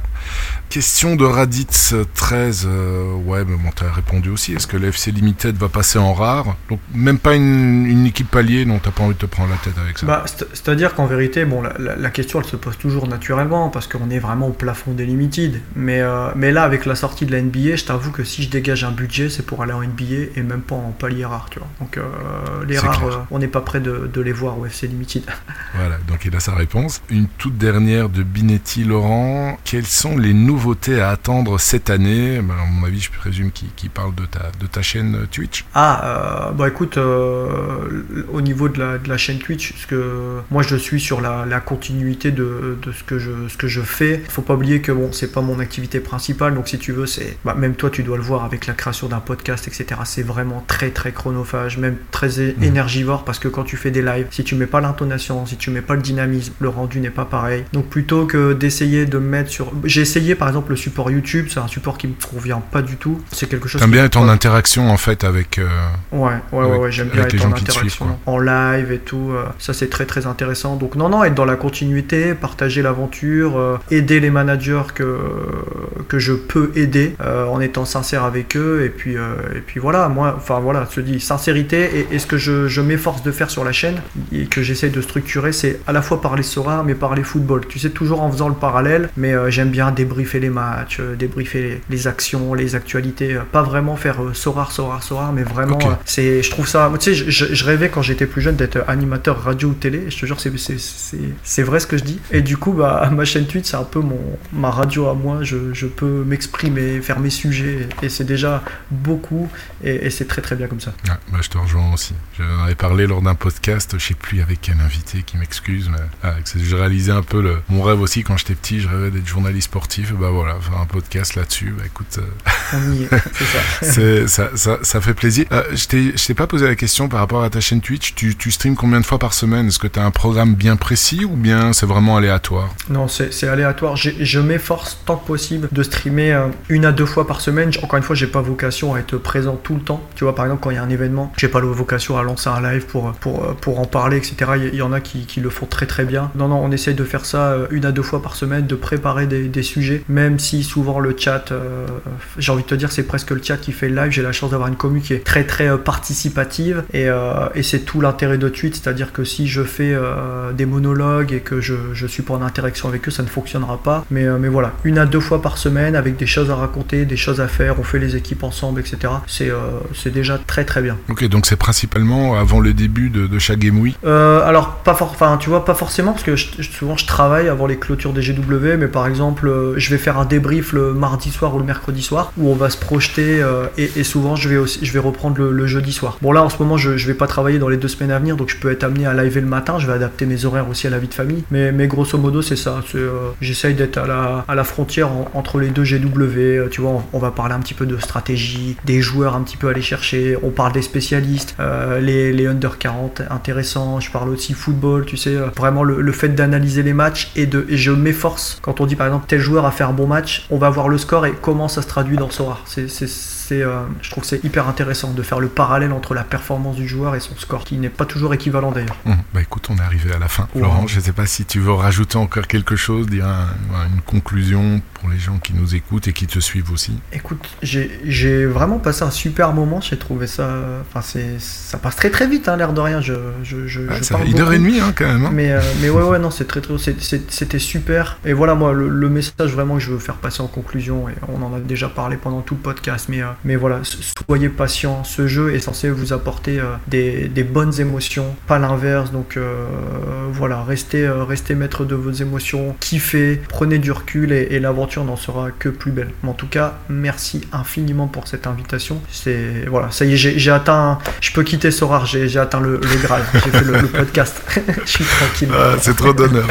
Question de Raditz 13. euh, ouais, mais bon, t'as répondu aussi. Est-ce que l'FC Limited va passer en rare? Donc, même pas une, une équipe alliée, non, t'as pas envie de te prendre la tête avec ça? Bah, c'est- C'est-à-dire qu'en vérité, bon, la, la- la question elle se pose toujours naturellement parce qu'on est vraiment au plafond des limited. Mais, euh, mais là, avec la sortie de la NBA, je t'avoue que si je dégage un budget, c'est pour aller en NBA et même pas en palier rare, tu vois. Donc euh, les rares, euh, on n'est pas prêt de, de les voir au FC Limited. Voilà, donc il a sa réponse. Une toute dernière de Binetti Laurent. Quelles sont les nouveautés à attendre cette année? Ben, À mon avis, je présume qu'il parle de ta, de ta chaîne Twitch. Ah, euh, bah écoute, euh, au niveau de la, de la chaîne Twitch, parce que moi je suis sur la, la continuité de, de ce, que je, ce que je fais. Faut pas oublier que bon, c'est pas mon activité principale, donc si tu veux, c'est bah, même toi tu dois le voir avec la création d'un podcast, etc. C'est vraiment très très chronophage, même très Mhm. énergivore, parce que quand tu fais des lives, si tu mets pas l'intonation, si tu mets pas le dynamisme, le rendu n'est pas pareil. Donc plutôt que d'essayer de me mettre sur, j'ai essayé par exemple le support YouTube, c'est un support qui me convient pas du tout. C'est quelque chose. T'aimes bien être en interaction en fait avec. euh, Ouais, ouais, ouais, Avec- ouais, j'aime bien être en interaction, suivent, en live et tout. euh, ça, c'est très très intéressant. Donc, non, non, être dans la continuité, partager l'aventure, euh, aider les managers que, que je peux aider en étant sincère avec eux. Et puis, et puis voilà, moi, enfin voilà, je dis sincérité. Et, et ce que je, je m'efforce de faire sur la chaîne et que j'essaye de structurer, c'est à la fois parler Sora, mais parler football. Tu sais, toujours en faisant le parallèle, mais euh, j'aime bien débriefer les matchs, euh, débriefer les, les actions, les actualités. euh, pas vraiment faire Sorar, Sorar, Sorar, mais vraiment, c'est, je trouve ça. Tu sais, je, rêvais quand j'étais plus jeune d'être animateur radio ou télé. Je te jure, c'est, vrai ce que je dis. Et du coup, bah, ma chaîne Twitch, c'est un peu mon, ma radio à moi. Je, je peux m'exprimer, faire mes sujets. Et c'est déjà beaucoup. Et, et c'est très très bien comme ça. Ouais, bah, je te rejoins aussi. J'en avais parlé lors d'un podcast, je sais plus avec quel invité qui m'excuse, mais ah, j'ai réalisé un peu le, mon rêve aussi quand j'étais petit, je rêvais d'être journaliste sportif, et bah voilà, faire un podcast là-dessus, bah écoute, euh, c'est ça. ça, fait plaisir. Euh, je t'ai, pas posé la question par rapport à ta chaîne Twitch, tu, tu streams combien de fois par semaine? Est-ce que tu as un programme bien précis ou bien c'est vraiment aléatoire? Non, c'est aléatoire. Je m'efforce tant que possible de streamer euh, une à deux fois par semaine. Encore une fois, j'ai pas vocation à être présent tout le temps. Tu vois, par exemple, quand il y a un événement, j'ai pas la vocation à lancer un live pour, pour, pour en parler, etc. Il y- en a qui, qui le font très très bien. Non, non, on essaye de faire ça une à deux fois par semaine, de préparer des, des sujets, même si souvent le chat, euh, j'ai envie de te dire, c'est presque le chat qui fait le live. J'ai la chance d'avoir une commu qui est très très euh, participative et, euh, et c'est tout l'intérêt de Twitch, c'est-à-dire que si je fais euh, des monologues et que je, je suis pas en interaction avec eux, ça ne fonctionnera pas. Mais, mais voilà, une à deux fois par semaine avec des choses à raconter, des choses à faire, on fait les équipes ensemble, etc. C'est c'est déjà très très bien. Ok, donc c'est principalement avant le début de, de chaque Game Week? Alors pas for- enfin tu vois pas forcément parce que je- souvent je travaille avant les clôtures des GW mais par exemple euh, je vais faire un débrief le mardi soir ou le mercredi soir où on va se projeter euh, et, souvent je vais je vais reprendre le, jeudi soir. Bon là en ce moment je, je vais pas travailler dans les deux semaines à venir donc je peux être amené à live le matin je vais adapter mes horaires aussi à la vie de famille. Mais, mais grosso modo c'est ça euh, j'essaye d'être à la, à la frontière en- entre les deux GW euh, tu vois on, va parler un petit peu de stratégie des joueurs un petit peu à aller chercher on parle des spécialistes les, les under 40 intéressants je parle aussi football tu sais vraiment le, le fait d'analyser les matchs et de je m'efforce quand on dit par exemple tel joueur a fait un bon match on va voir le score et comment ça se traduit dans Sora c'est c'est- c'est, euh, je trouve que c'est hyper intéressant de faire le parallèle entre la performance du joueur et son score qui n'est pas toujours équivalent d'ailleurs Hum, Bah écoute, on est arrivé à la fin. Ouais. Laurent, je ne sais pas si tu veux rajouter encore quelque chose, dire un- une conclusion pour les gens qui nous écoutent et qui te suivent aussi. Écoute, j'ai j'ai vraiment passé un super moment. J'ai trouvé ça. Enfin, c'est ça passe très très vite, hein, l'air de rien. Je, je, je, Ah, je ça parle fait une heure et demie hein, quand même. hein. Mais, euh, mais ouais, ouais, non, c'est très très. C'était super. Et voilà, moi, le, le message vraiment que je veux faire passer en conclusion, et on en a déjà parlé pendant tout le podcast, mais, euh, mais voilà, soyez patient. Ce jeu est censé vous apporter euh, des, des bonnes émotions, pas l'inverse. Donc euh, voilà, restez, restez maître de vos émotions, kiffez, prenez du recul, et, et l'aventure n'en sera que plus belle. Mais en tout cas, merci infiniment pour cette invitation. C'est voilà, ça y est, j'ai atteint. Je peux quitter Sorar, j'ai atteint le, le Graal. J'ai fait le, le podcast. je suis tranquille. Ah, c'est trop d'honneur.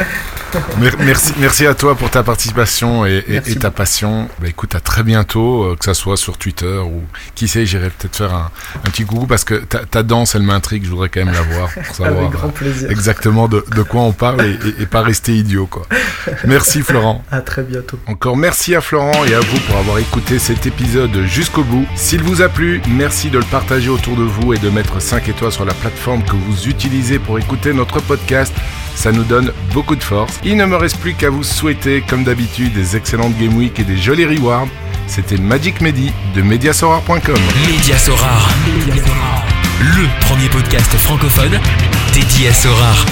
Mer- merci, merci à toi pour ta participation et, et- Merci et ta passion. Bah, écoute, à très bientôt, euh, que ça soit sur Twitter ou qui sait, j'irai peut-être faire un, un petit coucou parce que ta, ta danse, elle m'intrigue. Je voudrais quand même la voir pour savoir Avec grand plaisir. exactement de, de quoi on parle et pas rester idiot, quoi. Merci Florent. À très bientôt. Encore merci à Florent et à vous pour avoir écouté cet épisode jusqu'au bout. S'il vous a plu, merci de le partager autour de vous et de mettre 5 étoiles sur la plateforme que vous utilisez pour écouter notre podcast. Ça nous donne beaucoup de force. Il ne me reste plus qu'à vous souhaiter, comme d'habitude, des excellentes Game Week et des jolis rewards. C'était Magic Medi de Mediasorar.com. Média Sorar. Le premier podcast francophone dédié à Sorar.